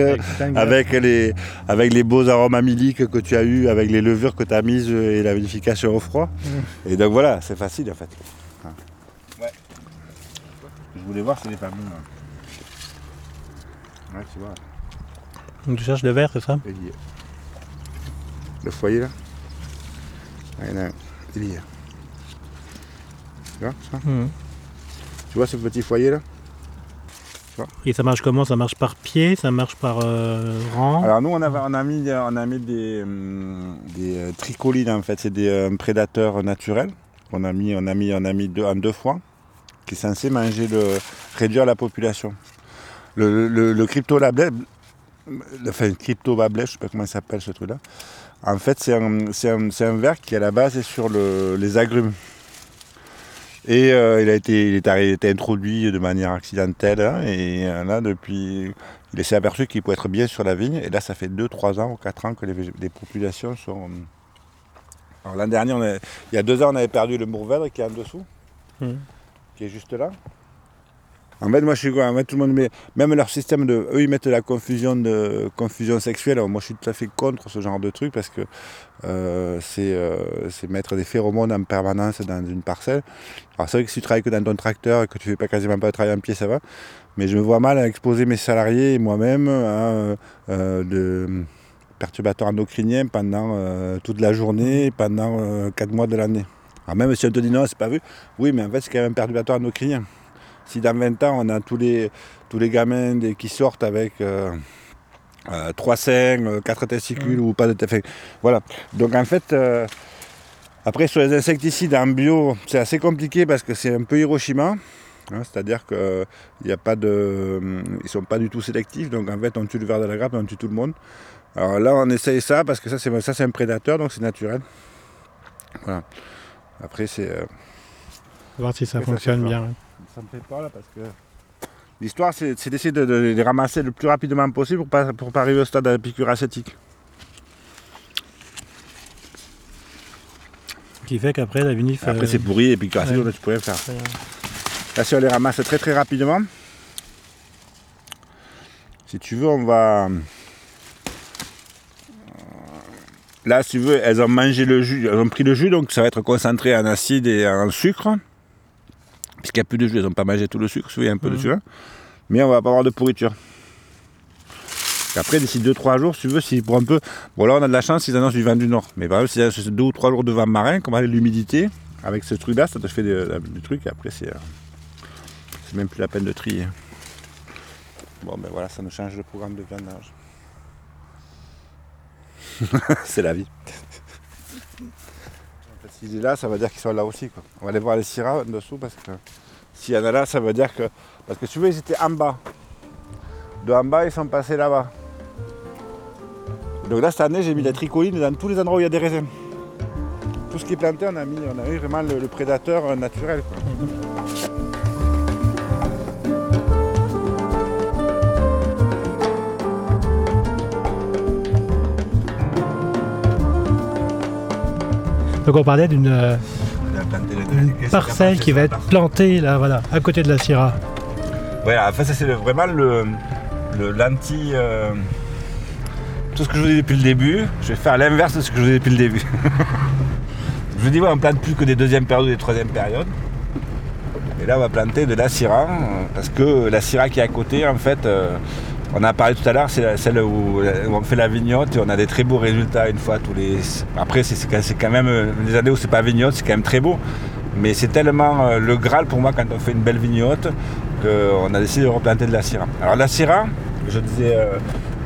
avec, les, avec les beaux arômes amyliques que tu as eu, avec les levures que tu as mises et la vinification au froid. Et donc voilà, c'est facile en fait. Ouais. Je voulais voir si les familles. Ouais, tu vois. Donc tu cherches le verre, c'est ça? Le foyer là? Il y a. Tu vois ça mhm. Tu vois ce petit foyer là et ça marche comment? Ça marche par pied? Ça marche par euh, rang? Alors nous on, a mis, on a mis des, des euh, tricolines en fait, c'est des euh, prédateurs naturels. On a mis, on a mis, on a mis deux, en deux fois, qui est censé manger le, réduire la population. Le, le, le crypto enfin crypto je sais pas comment il s'appelle ce truc-là. En fait, c'est un, verre qui à la base est sur les agrumes. Et euh, il, a été, il, est, introduit de manière accidentelle. Hein, et euh, là, depuis, il s'est aperçu qu'il pouvait être bien sur la vigne. Et là, ça fait 2, 3 ans ou 4 ans que les, populations sont. Alors l'an dernier, il y a deux ans, on avait perdu le Mourvèdre qui est en dessous, mmh. qui est juste là. En fait, moi, je suis quoi tout le monde met, même leur système de, eux, ils mettent la confusion de confusion sexuelle. Moi, je suis tout à fait contre ce genre de truc parce que euh, euh, c'est mettre des phéromones en permanence dans une parcelle. Alors, c'est vrai que si tu travailles que dans ton tracteur et que tu fais pas quasiment pas de travail en pied, ça va. Mais je me vois mal à exposer mes salariés et moi-même à euh, de perturbateurs endocriniens pendant toute la journée, pendant quatre mois de l'année. Alors même si on te dit non, c'est pas vu, oui, mais en fait, c'est quand même perturbatoire endocriniens. Si dans 20 ans, on a tous les, tous les gamins qui sortent avec euh, 3 seins, 4 testicules mm. ou pas de testicules. Voilà. Donc en fait, euh, après sur les insecticides en bio, c'est assez compliqué parce que c'est un peu Hiroshima. Hein, c'est-à-dire qu'ils ne sont pas du tout sélectifs, donc en fait on tue le ver de la grappe et on tue tout le monde. Alors là on essaye ça parce que ça c'est, ça, c'est un prédateur, donc c'est naturel. Voilà. Après c'est... Euh, voir si ça fonctionne bien. Ça me fait peur là parce que l'histoire c'est, d'essayer de, les ramasser le plus rapidement possible pour pas, pour pas arriver au stade de la piqûre acétique. Qui fait qu'après la vinif... Après c'est pourri et puis ouais. tu pourrais faire. Là, si on les ramasse très très rapidement, si tu veux, on va. Là, si tu veux, elles ont mangé le jus, elles ont pris le jus, donc ça va être concentré en acide et en sucre. Puisqu'il n'y a plus de jus, elles n'ont pas mangé tout le sucre, il y a un peu de sucre. Hein. Mais on va pas avoir de pourriture. Après, d'ici 2-3 jours, si tu veux, si pour un peu. Bon, là, on a de la chance, ils annoncent du vent du nord. Mais par exemple, si c'est 2 ou 3 jours de vent marin, comme avec l'humidité, avec ce truc-là, ça te fait du truc. Après, c'est. Euh, c'est même plus la peine de trier. Bon ben voilà, ça nous change le programme de vannage. c'est la vie. S'il est là, ça veut dire qu'ils sont là aussi. Quoi. On va aller voir les syrahs en dessous parce que s'il y en a là, ça veut dire que. Parce que tu vois, ils étaient en bas. De en bas, ils sont passés là-bas. Donc là, cette année, j'ai mis des tricolines dans tous les endroits où il y a des raisins. Tout ce qui est planté, on a mis, on a eu vraiment le, prédateur naturel. Donc on parlait d'une euh, parcelle qui va être plantée là, voilà, à côté de la Syrah. Voilà, enfin ça c'est vraiment le, l'anti. Euh, tout ce que je vous dis depuis le début, je vais faire l'inverse de ce que je vous dis depuis le début. je vous dis, on plante plus que des deuxièmes périodes et des troisièmes périodes. Et là, on va planter de la Syrah, parce que la Syrah qui est à côté, en fait, euh, on a parlé tout à l'heure, c'est celle où, on fait la vignotte et on a des très beaux résultats une fois tous les. Après, c'est quand même des années où c'est pas vignotte, c'est quand même très beau. Mais c'est tellement euh, le Graal pour moi quand on fait une belle vignotte qu'on a décidé de replanter de la Syrah. Alors la Syrah, je disais euh,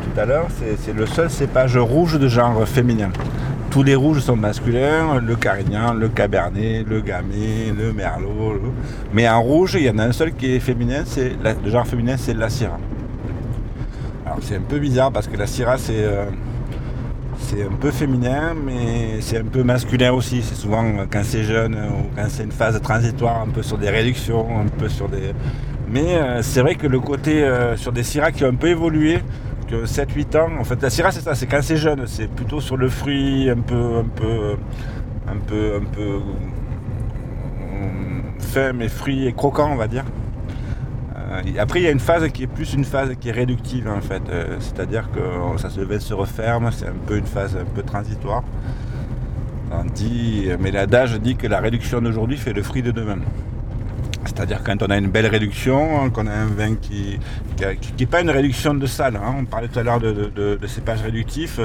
tout à l'heure, c'est le seul cépage rouge de genre féminin. Tous les rouges sont masculins, le carignan, le cabernet, le gamay, le merlot. Mais en rouge, il y en a un seul qui est féminin, c'est le genre féminin, c'est la Syrah c'est un peu bizarre parce que la Syrah euh, c'est un peu féminin mais c'est un peu masculin aussi. C'est souvent quand c'est jeune ou quand c'est une phase transitoire, un peu sur des réductions, un peu sur des. Mais euh, c'est vrai que le côté euh, sur des Syrah qui ont un peu évolué, que 7-8 ans, en fait la Syrah c'est ça, c'est quand c'est jeune, c'est plutôt sur le fruit un peu un peu un peu un peu fin mais fruit et croquant on va dire. Euh, après, il y a une phase qui est plus une phase qui est réductive en fait. Euh, c'est-à-dire que ça se devait se referme, c'est un peu une phase un peu transitoire. On dit, mais l'adage dit que la réduction d'aujourd'hui fait le fruit de demain. C'est-à-dire quand on a une belle réduction, qu'on a un vin qui n'est pas une réduction de sal. Hein. On parlait tout à l'heure de, cépage réductif.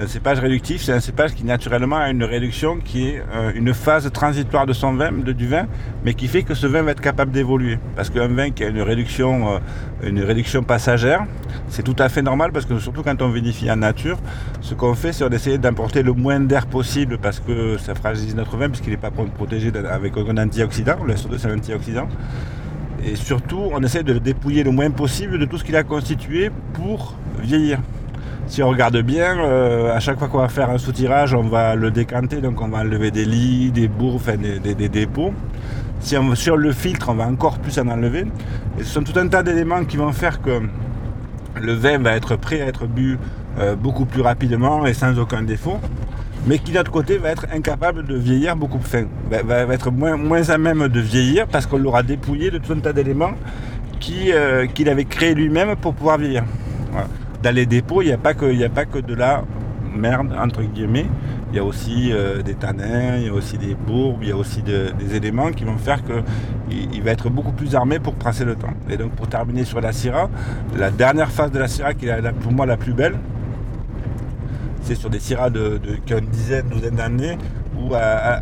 Un cépage réductif, c'est un cépage qui naturellement a une réduction qui est euh, une phase transitoire de son vin, du vin, mais qui fait que ce vin va être capable d'évoluer. Parce qu'un vin qui a une réduction, euh, une réduction passagère, c'est tout à fait normal parce que surtout quand on vinifie en nature, ce qu'on fait, c'est d'essayer d'importer le moins d'air possible parce que ça fragilise notre vin puisqu'il n'est pas protégé avec un antioxydant. Le SO2 c'est un antioxydant. Et surtout, on essaie de le dépouiller le moins possible de tout ce qu'il a constitué pour vieillir. Si on regarde bien, euh, à chaque fois qu'on va faire un soutirage, on va le décanter, donc on va enlever des lits, des enfin des, dépôts. Si on, sur le filtre, on va encore plus en enlever. Et ce sont tout un tas d'éléments qui vont faire que le vin va être prêt à être bu euh, beaucoup plus rapidement et sans aucun défaut mais qui d'autre côté va être incapable de vieillir beaucoup plus, va, va, être moins, moins à même de vieillir parce qu'on l'aura dépouillé de tout un tas d'éléments euh, qu'il avait créé lui-même pour pouvoir vieillir. Dans les dépôts, il n'y a, pas que, a pas que de la merde, entre guillemets. Il y a aussi euh, des tanins, il y a aussi des bourbes, il y a aussi des éléments qui vont faire qu'il il va être beaucoup plus armé pour passer le temps. Et donc pour terminer sur la Syrah, la dernière phase de la Syrah qui est pour moi la plus belle, c'est sur des syrahs de, qui une dizaine, douzaine d'années, ou à,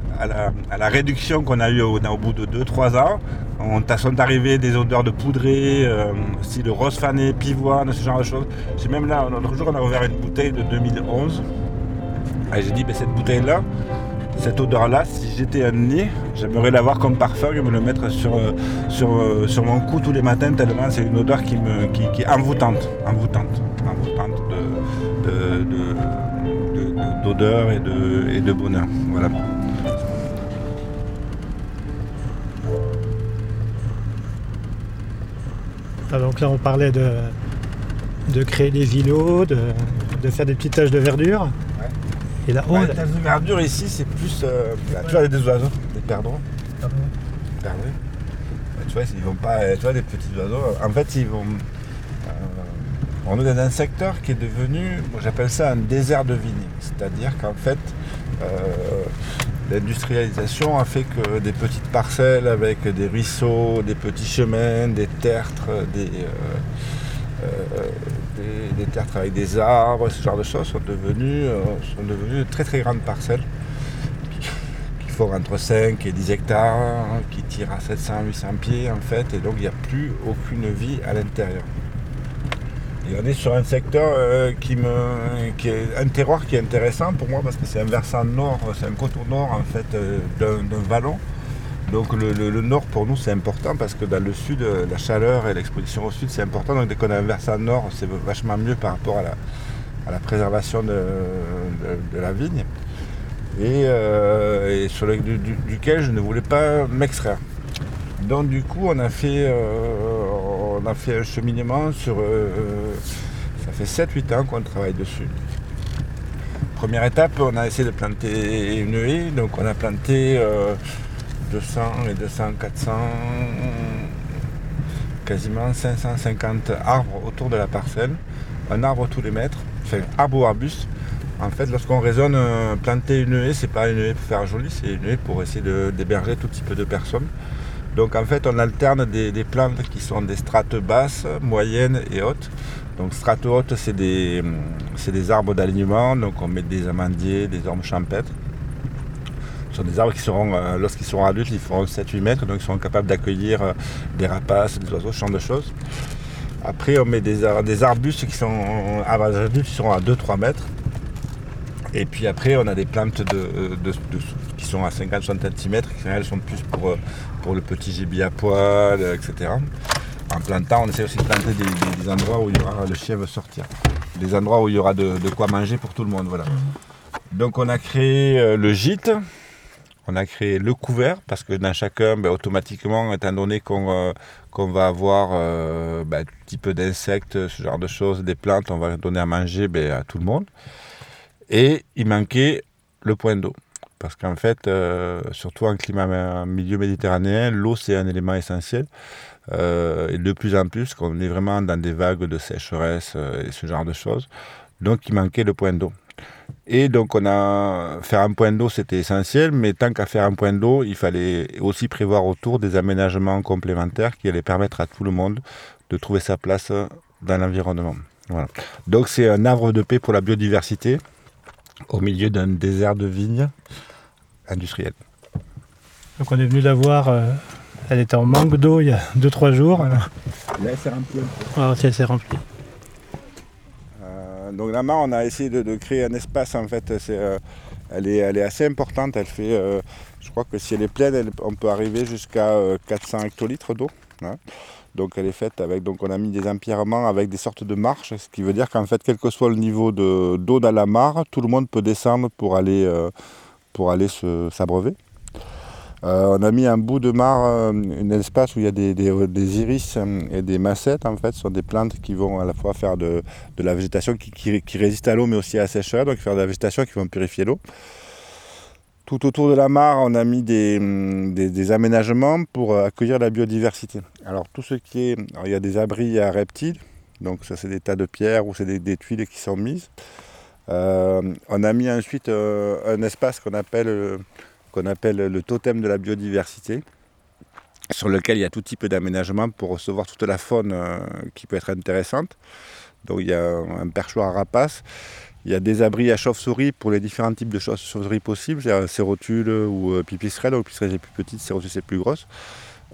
la, réduction qu'on a eue au, bout de 2-3 ans. On sont arrivées des odeurs de poudrée, euh, style rose fané, pivoine, ce genre de choses. J'ai même là, l'autre jour, on a ouvert une bouteille de 2011. Et j'ai dit, ben, cette bouteille-là, cette odeur-là, si j'étais un nez, j'aimerais l'avoir comme parfum et me le mettre sur, euh, sur, euh, sur mon cou tous les matins, tellement c'est une odeur qui, me, qui, est envoûtante, envoûtante, envoûtante d'odeur et de, et de bonheur. Voilà. Ah, donc là on parlait de, de créer des îlots, de, faire des petites taches de verdure. Et là, oh, la verdure ici, c'est plus. Euh, tu vois, des oiseaux, des. Perdreaux. Perdreaux. tu vois, ils vont pas. Tu vois, des petits oiseaux. En fait, ils vont. Euh, on est dans un secteur qui est devenu, j'appelle ça un désert de vignes. C'est-à-dire qu'en fait, euh, l'industrialisation a fait que des petites parcelles avec des ruisseaux, des petits chemins, des tertres, des, des, tertres avec des arbres, ce genre de choses sont devenus, euh, sont devenus de très très grandes parcelles qui font entre 5 et 10 hectares, qui tirent à 700-800 pieds en fait, et donc il n'y a plus aucune vie à l'intérieur. On est sur un secteur euh, qui, me, qui est un terroir qui est intéressant pour moi parce que c'est un versant nord, c'est un contour nord en fait euh, d'un vallon donc le, nord pour nous c'est important parce que dans le sud, euh, la chaleur et l'exposition au sud c'est important. Donc dès qu'on a un versant nord, c'est vachement mieux par rapport à la, préservation de, la vigne. Et, sur le, duquel je ne voulais pas m'extraire. Donc du coup on a fait, on a fait un cheminement sur... ça fait 7-8 ans qu'on travaille dessus. Première étape, on a essayé de planter une haie, donc on a planté 200 et 200, 400, quasiment 550 arbres autour de la parcelle, un arbre tous les mètres, enfin arbre ou arbuste. En fait, lorsqu'on raisonne euh, planter une haie, c'est pas une haie pour faire joli, c'est une haie pour essayer d'héberger tout petit peu de personnes. Donc en fait, on alterne des, plantes qui sont des strates basses, moyennes et hautes. Donc strates hautes, c'est des, arbres d'alignement, donc on met des amandiers, des ormes champêtres. Ce sont des arbres qui seront, euh, lorsqu'ils seront adultes, ils feront 7-8 mètres, donc ils seront capables d'accueillir euh, des rapaces, des oiseaux, ce genre de choses. Après, on met des, arbustes qui sont adultes, qui seront à 2-3 mètres. Et puis après, on a des plantes qui à 50-60 cm, elles sont plus pour, euh, pour le petit gibier à poil, etc. En plantant, on essaie aussi de planter des, endroits où il y aura, le chien veut sortir. Des endroits où il y aura de, quoi manger pour tout le monde. Voilà. Donc on a créé le gîte, on a créé le couvert parce que dans chacun, ben, automatiquement, étant donné qu'on euh, va avoir euh, ben, un petit peu d'insectes, ce genre de choses, des plantes, on va donner à manger ben, à tout le monde. Et il manquait le point d'eau. Parce qu'en fait, euh, surtout en climat milieu méditerranéen, l'eau c'est un élément essentiel. et de plus en plus, qu'on est vraiment dans des vagues de sécheresse et ce genre de choses. Donc il manquait le point d'eau. Et donc, on a faire un point d'eau, c'était essentiel, mais tant qu'à faire un point d'eau, il fallait aussi prévoir autour des aménagements complémentaires qui allaient permettre à tout le monde de trouver sa place dans l'environnement. Voilà. Donc, c'est un arbre de paix pour la biodiversité au milieu d'un désert de vignes industriel. Donc, on est venu la voir. Euh, elle était en manque d'eau il y a 2-3 jours. Là, elle s'est remplie. Ah, elle s'est remplie donc la mare, on a essayé de, créer un espace en fait. Euh, elle, est, assez importante. Elle fait, euh, je crois que si elle est pleine, on peut arriver jusqu'à 400 euh, hectolitres d'eau. Hein. Donc elle est faite avec, donc on a mis des empierrements avec des sortes de marches, ce qui veut dire qu'en fait, quel que soit le niveau d'eau dans la mare, tout le monde peut descendre pour aller, pour aller s'abreuver. Euh, on a mis un bout de mare, euh, un espace où il y a des, iris euh, et des massettes. En fait, ce sont des plantes qui vont à la fois faire de, la végétation qui, résiste à l'eau, mais aussi à la sécheresse, donc faire de la végétation qui vont purifier l'eau. Tout autour de la mare, on a mis des, aménagements pour accueillir la biodiversité. Alors tout ce qui est, il y a des abris à reptiles, donc ça c'est des tas de pierres ou c'est des, tuiles qui sont mises. On a mis ensuite un espace qu'on appelle qu'on appelle le totem de la biodiversité. sur lequel il y a tout type d'aménagement pour recevoir toute la faune euh, qui peut être intéressante. Donc il y a un perchoir à rapaces, il y a des abris à chauve-souris pour les différents types de chauves-souris possibles, c'est sérotule ou euh, pipistrelle, donc pipistrelle est plus petite, c'est plus grosse.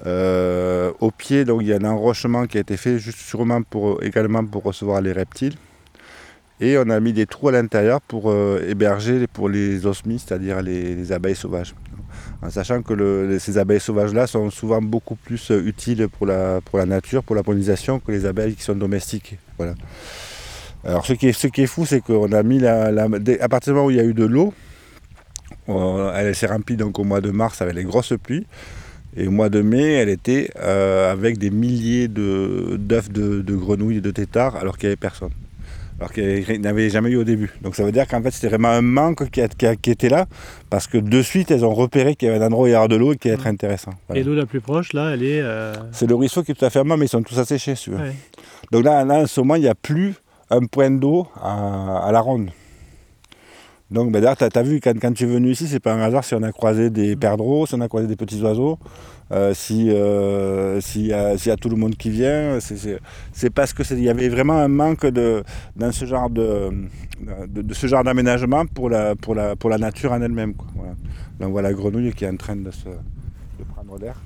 Euh, au pied, donc, il y a un enrochement qui a été fait juste sûrement pour, également pour recevoir les reptiles. Et on a mis des trous à l'intérieur pour héberger pour les osmies, c'est-à-dire les, abeilles sauvages en sachant que ces abeilles sauvages-là sont souvent beaucoup plus euh, utiles pour la, pour la nature, pour la pollinisation, que les abeilles qui sont domestiques. Voilà. Alors ce qui est, ce qui est fou, c'est qu'on a mis la, à partir du moment où il y a eu de l'eau, elle s'est remplie donc au mois de mars avec les grosses pluies. Et au mois de mai, elle était euh, avec des milliers d'œufs de, de, grenouilles et de têtards alors qu'il n'y avait personne alors qu'il n'avait jamais eu au début. Donc ça veut dire qu'en fait c'était vraiment un manque qui, était là, parce que de suite elles ont repéré qu'il y avait un endroit où il y avait de l'eau et qui allait être intéressant. Et l'eau la plus proche, là, elle est... Euh, c'est le ruisseau qui est tout à fait mais ils sont tous asséchés, si veux. Donc là, en ce moment, il n'y a plus un point d'eau à, la ronde. Donc ben, d'ailleurs, tu as, vu, quand, quand, tu es venu ici, c'est pas un hasard si on a croisé des perdreaux, si on a croisé des petits oiseaux. Euh, si euh, s'il y, a tout le monde qui vient, c'est parce que il y avait vraiment un manque de dans ce genre de, de, ce genre d'aménagement pour la pour la pour la nature en elle-même. Voilà. Là, on voit la grenouille qui est en train de se de prendre l'air.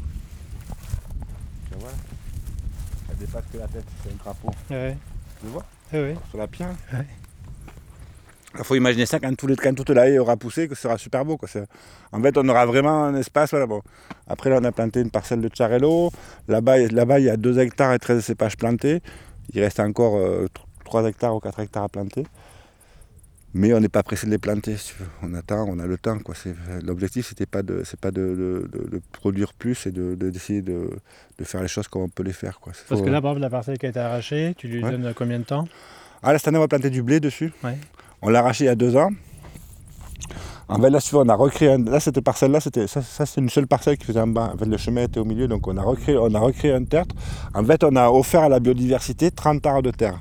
Elle dépasse que la tête, c'est un crapaud. Ouais. Tu vois? Ouais. Sur la pierre? Ouais. Il faut imaginer ça quand, tout les, quand toute la haie aura poussé, que ce sera super beau. Quoi. En fait, on aura vraiment un espace. Voilà, bon. Après, là, on a planté une parcelle de charello. Là-bas, là-bas, il y a 2 hectares et 13 cépages plantés. Il reste encore 3 euh, hectares ou 4 hectares à planter. Mais on n'est pas pressé de les planter. On attend, on a le temps. L'objectif, c'était pas de, c'est pas de, produire plus et d'essayer de, faire les choses comme on peut les faire. Quoi. Parce que là, par exemple, la parcelle qui a été arrachée, tu lui donnes combien de temps? Ah, là, cette année, on va planter du blé dessus. On l'a arraché il y a deux ans. En fait, là, on a recréé. Un, là, cette parcelle-là, c'était ça, c'est une seule parcelle qui faisait en bas. En fait, le chemin était au milieu, donc on a recréé, on a recréé un tertre. En fait, on a offert à la biodiversité 30 arts de terre.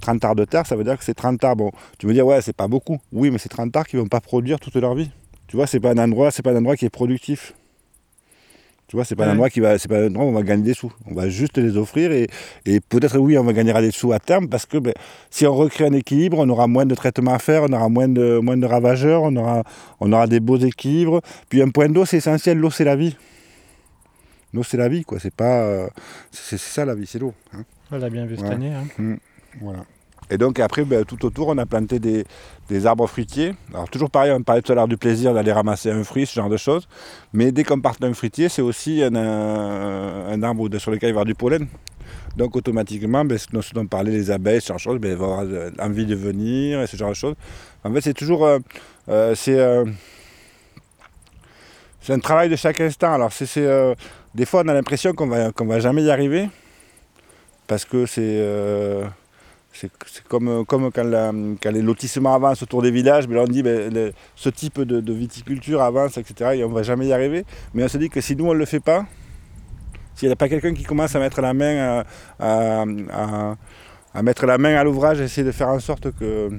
30 arts de terre, ça veut dire que c'est 30 arbres. Bon, tu veux dire, ouais, c'est pas beaucoup. Oui, mais c'est 30 arts qui ne vont pas produire toute leur vie. Tu vois, c'est pas un endroit, c'est pas un endroit qui est productif. Tu vois, c'est pas un endroit qui va, c'est pas un endroit où on va gagner des sous. On va juste les offrir et, peut-être oui, on va gagner des sous à terme parce que ben, si on recrée un équilibre, on aura moins de traitements à faire, on aura moins de, moins de ravageurs, on aura, on aura des beaux équilibres. Puis un point d'eau, c'est essentiel. L'eau, c'est la vie. L'eau, c'est la vie, quoi. C'est pas, c'est, ça la vie, c'est l'eau. Hein. On l'a bien vu cette année. Hein. Mmh. Voilà. Et donc après, ben, tout autour, on a planté des, arbres fruitiers. Alors toujours pareil, on parlait tout à l'heure du plaisir d'aller ramasser un fruit, ce genre de choses. Mais dès qu'on part d'un fruitier, c'est aussi un, arbre sur lequel il va y avoir du pollen. Donc automatiquement, ben, ce dont parlaient les abeilles, ce genre de choses, ben, vont avoir envie de venir et ce genre de choses. En fait, c'est toujours... Euh, euh, euh, c'est un travail de chaque instant. Alors c'est, des fois, on a l'impression qu'on va, qu'on va jamais y arriver. Parce que c'est c'est comme, euh, quand, les lotissements avancent autour des villages, mais là on dit ben, ce type de, viticulture avance, etc. Et on ne va jamais y arriver. Mais on se dit que si nous on ne le fait pas, s'il n'y a pas quelqu'un qui commence à mettre la main à, mettre la main à l'ouvrage, essayer de faire en sorte que,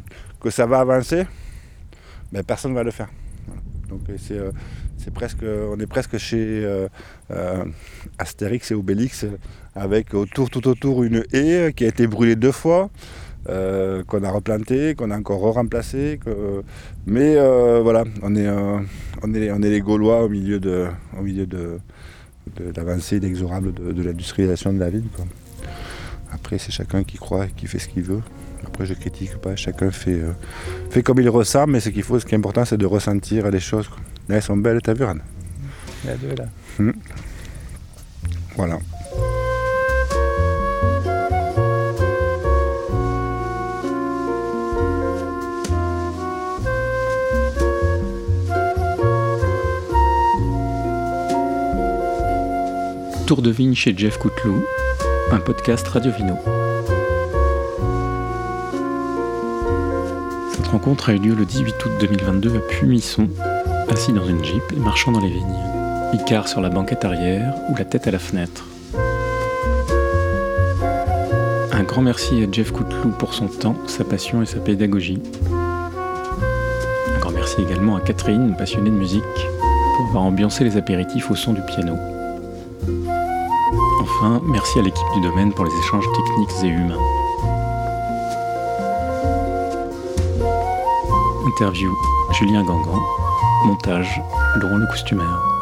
ça va avancer, ben, personne ne va le faire. Donc euh, presque, on est presque chez euh, Astérix et Obélix avec autour, tout autour une haie qui a été brûlée deux fois, euh, qu'on a replanté, qu'on a encore remplacé. Mais euh, voilà, on est, euh, on, est, on est les Gaulois au milieu de, au milieu de, l'avancée inexorable de, l'industrialisation de la ville. Après, c'est chacun qui croit, qui fait ce qu'il veut. Après, je critique pas, chacun fait, fait comme il ressent, mais ce qu'il faut, ce qui est important, c'est de ressentir les choses. elles sont belles, t'as vu, Anne? Il y a deux là. Hum. Voilà. Tour de vigne chez Jeff Couteloup, un podcast Radio Vino. Cette rencontre a eu lieu le 18 août 2022 à Pumisson, assis dans une jeep et marchant dans les vignes, Icar sur la banquette arrière ou la tête à la fenêtre. Un grand merci à Jeff Couteloup pour son temps, sa passion et sa pédagogie. Un grand merci également à Catherine, passionnée de musique, pour avoir ambiancé les apéritifs au son du piano. Merci à l'équipe du domaine pour les échanges techniques et humains. Interview Julien Gangan. Montage Laurent le Costumaire.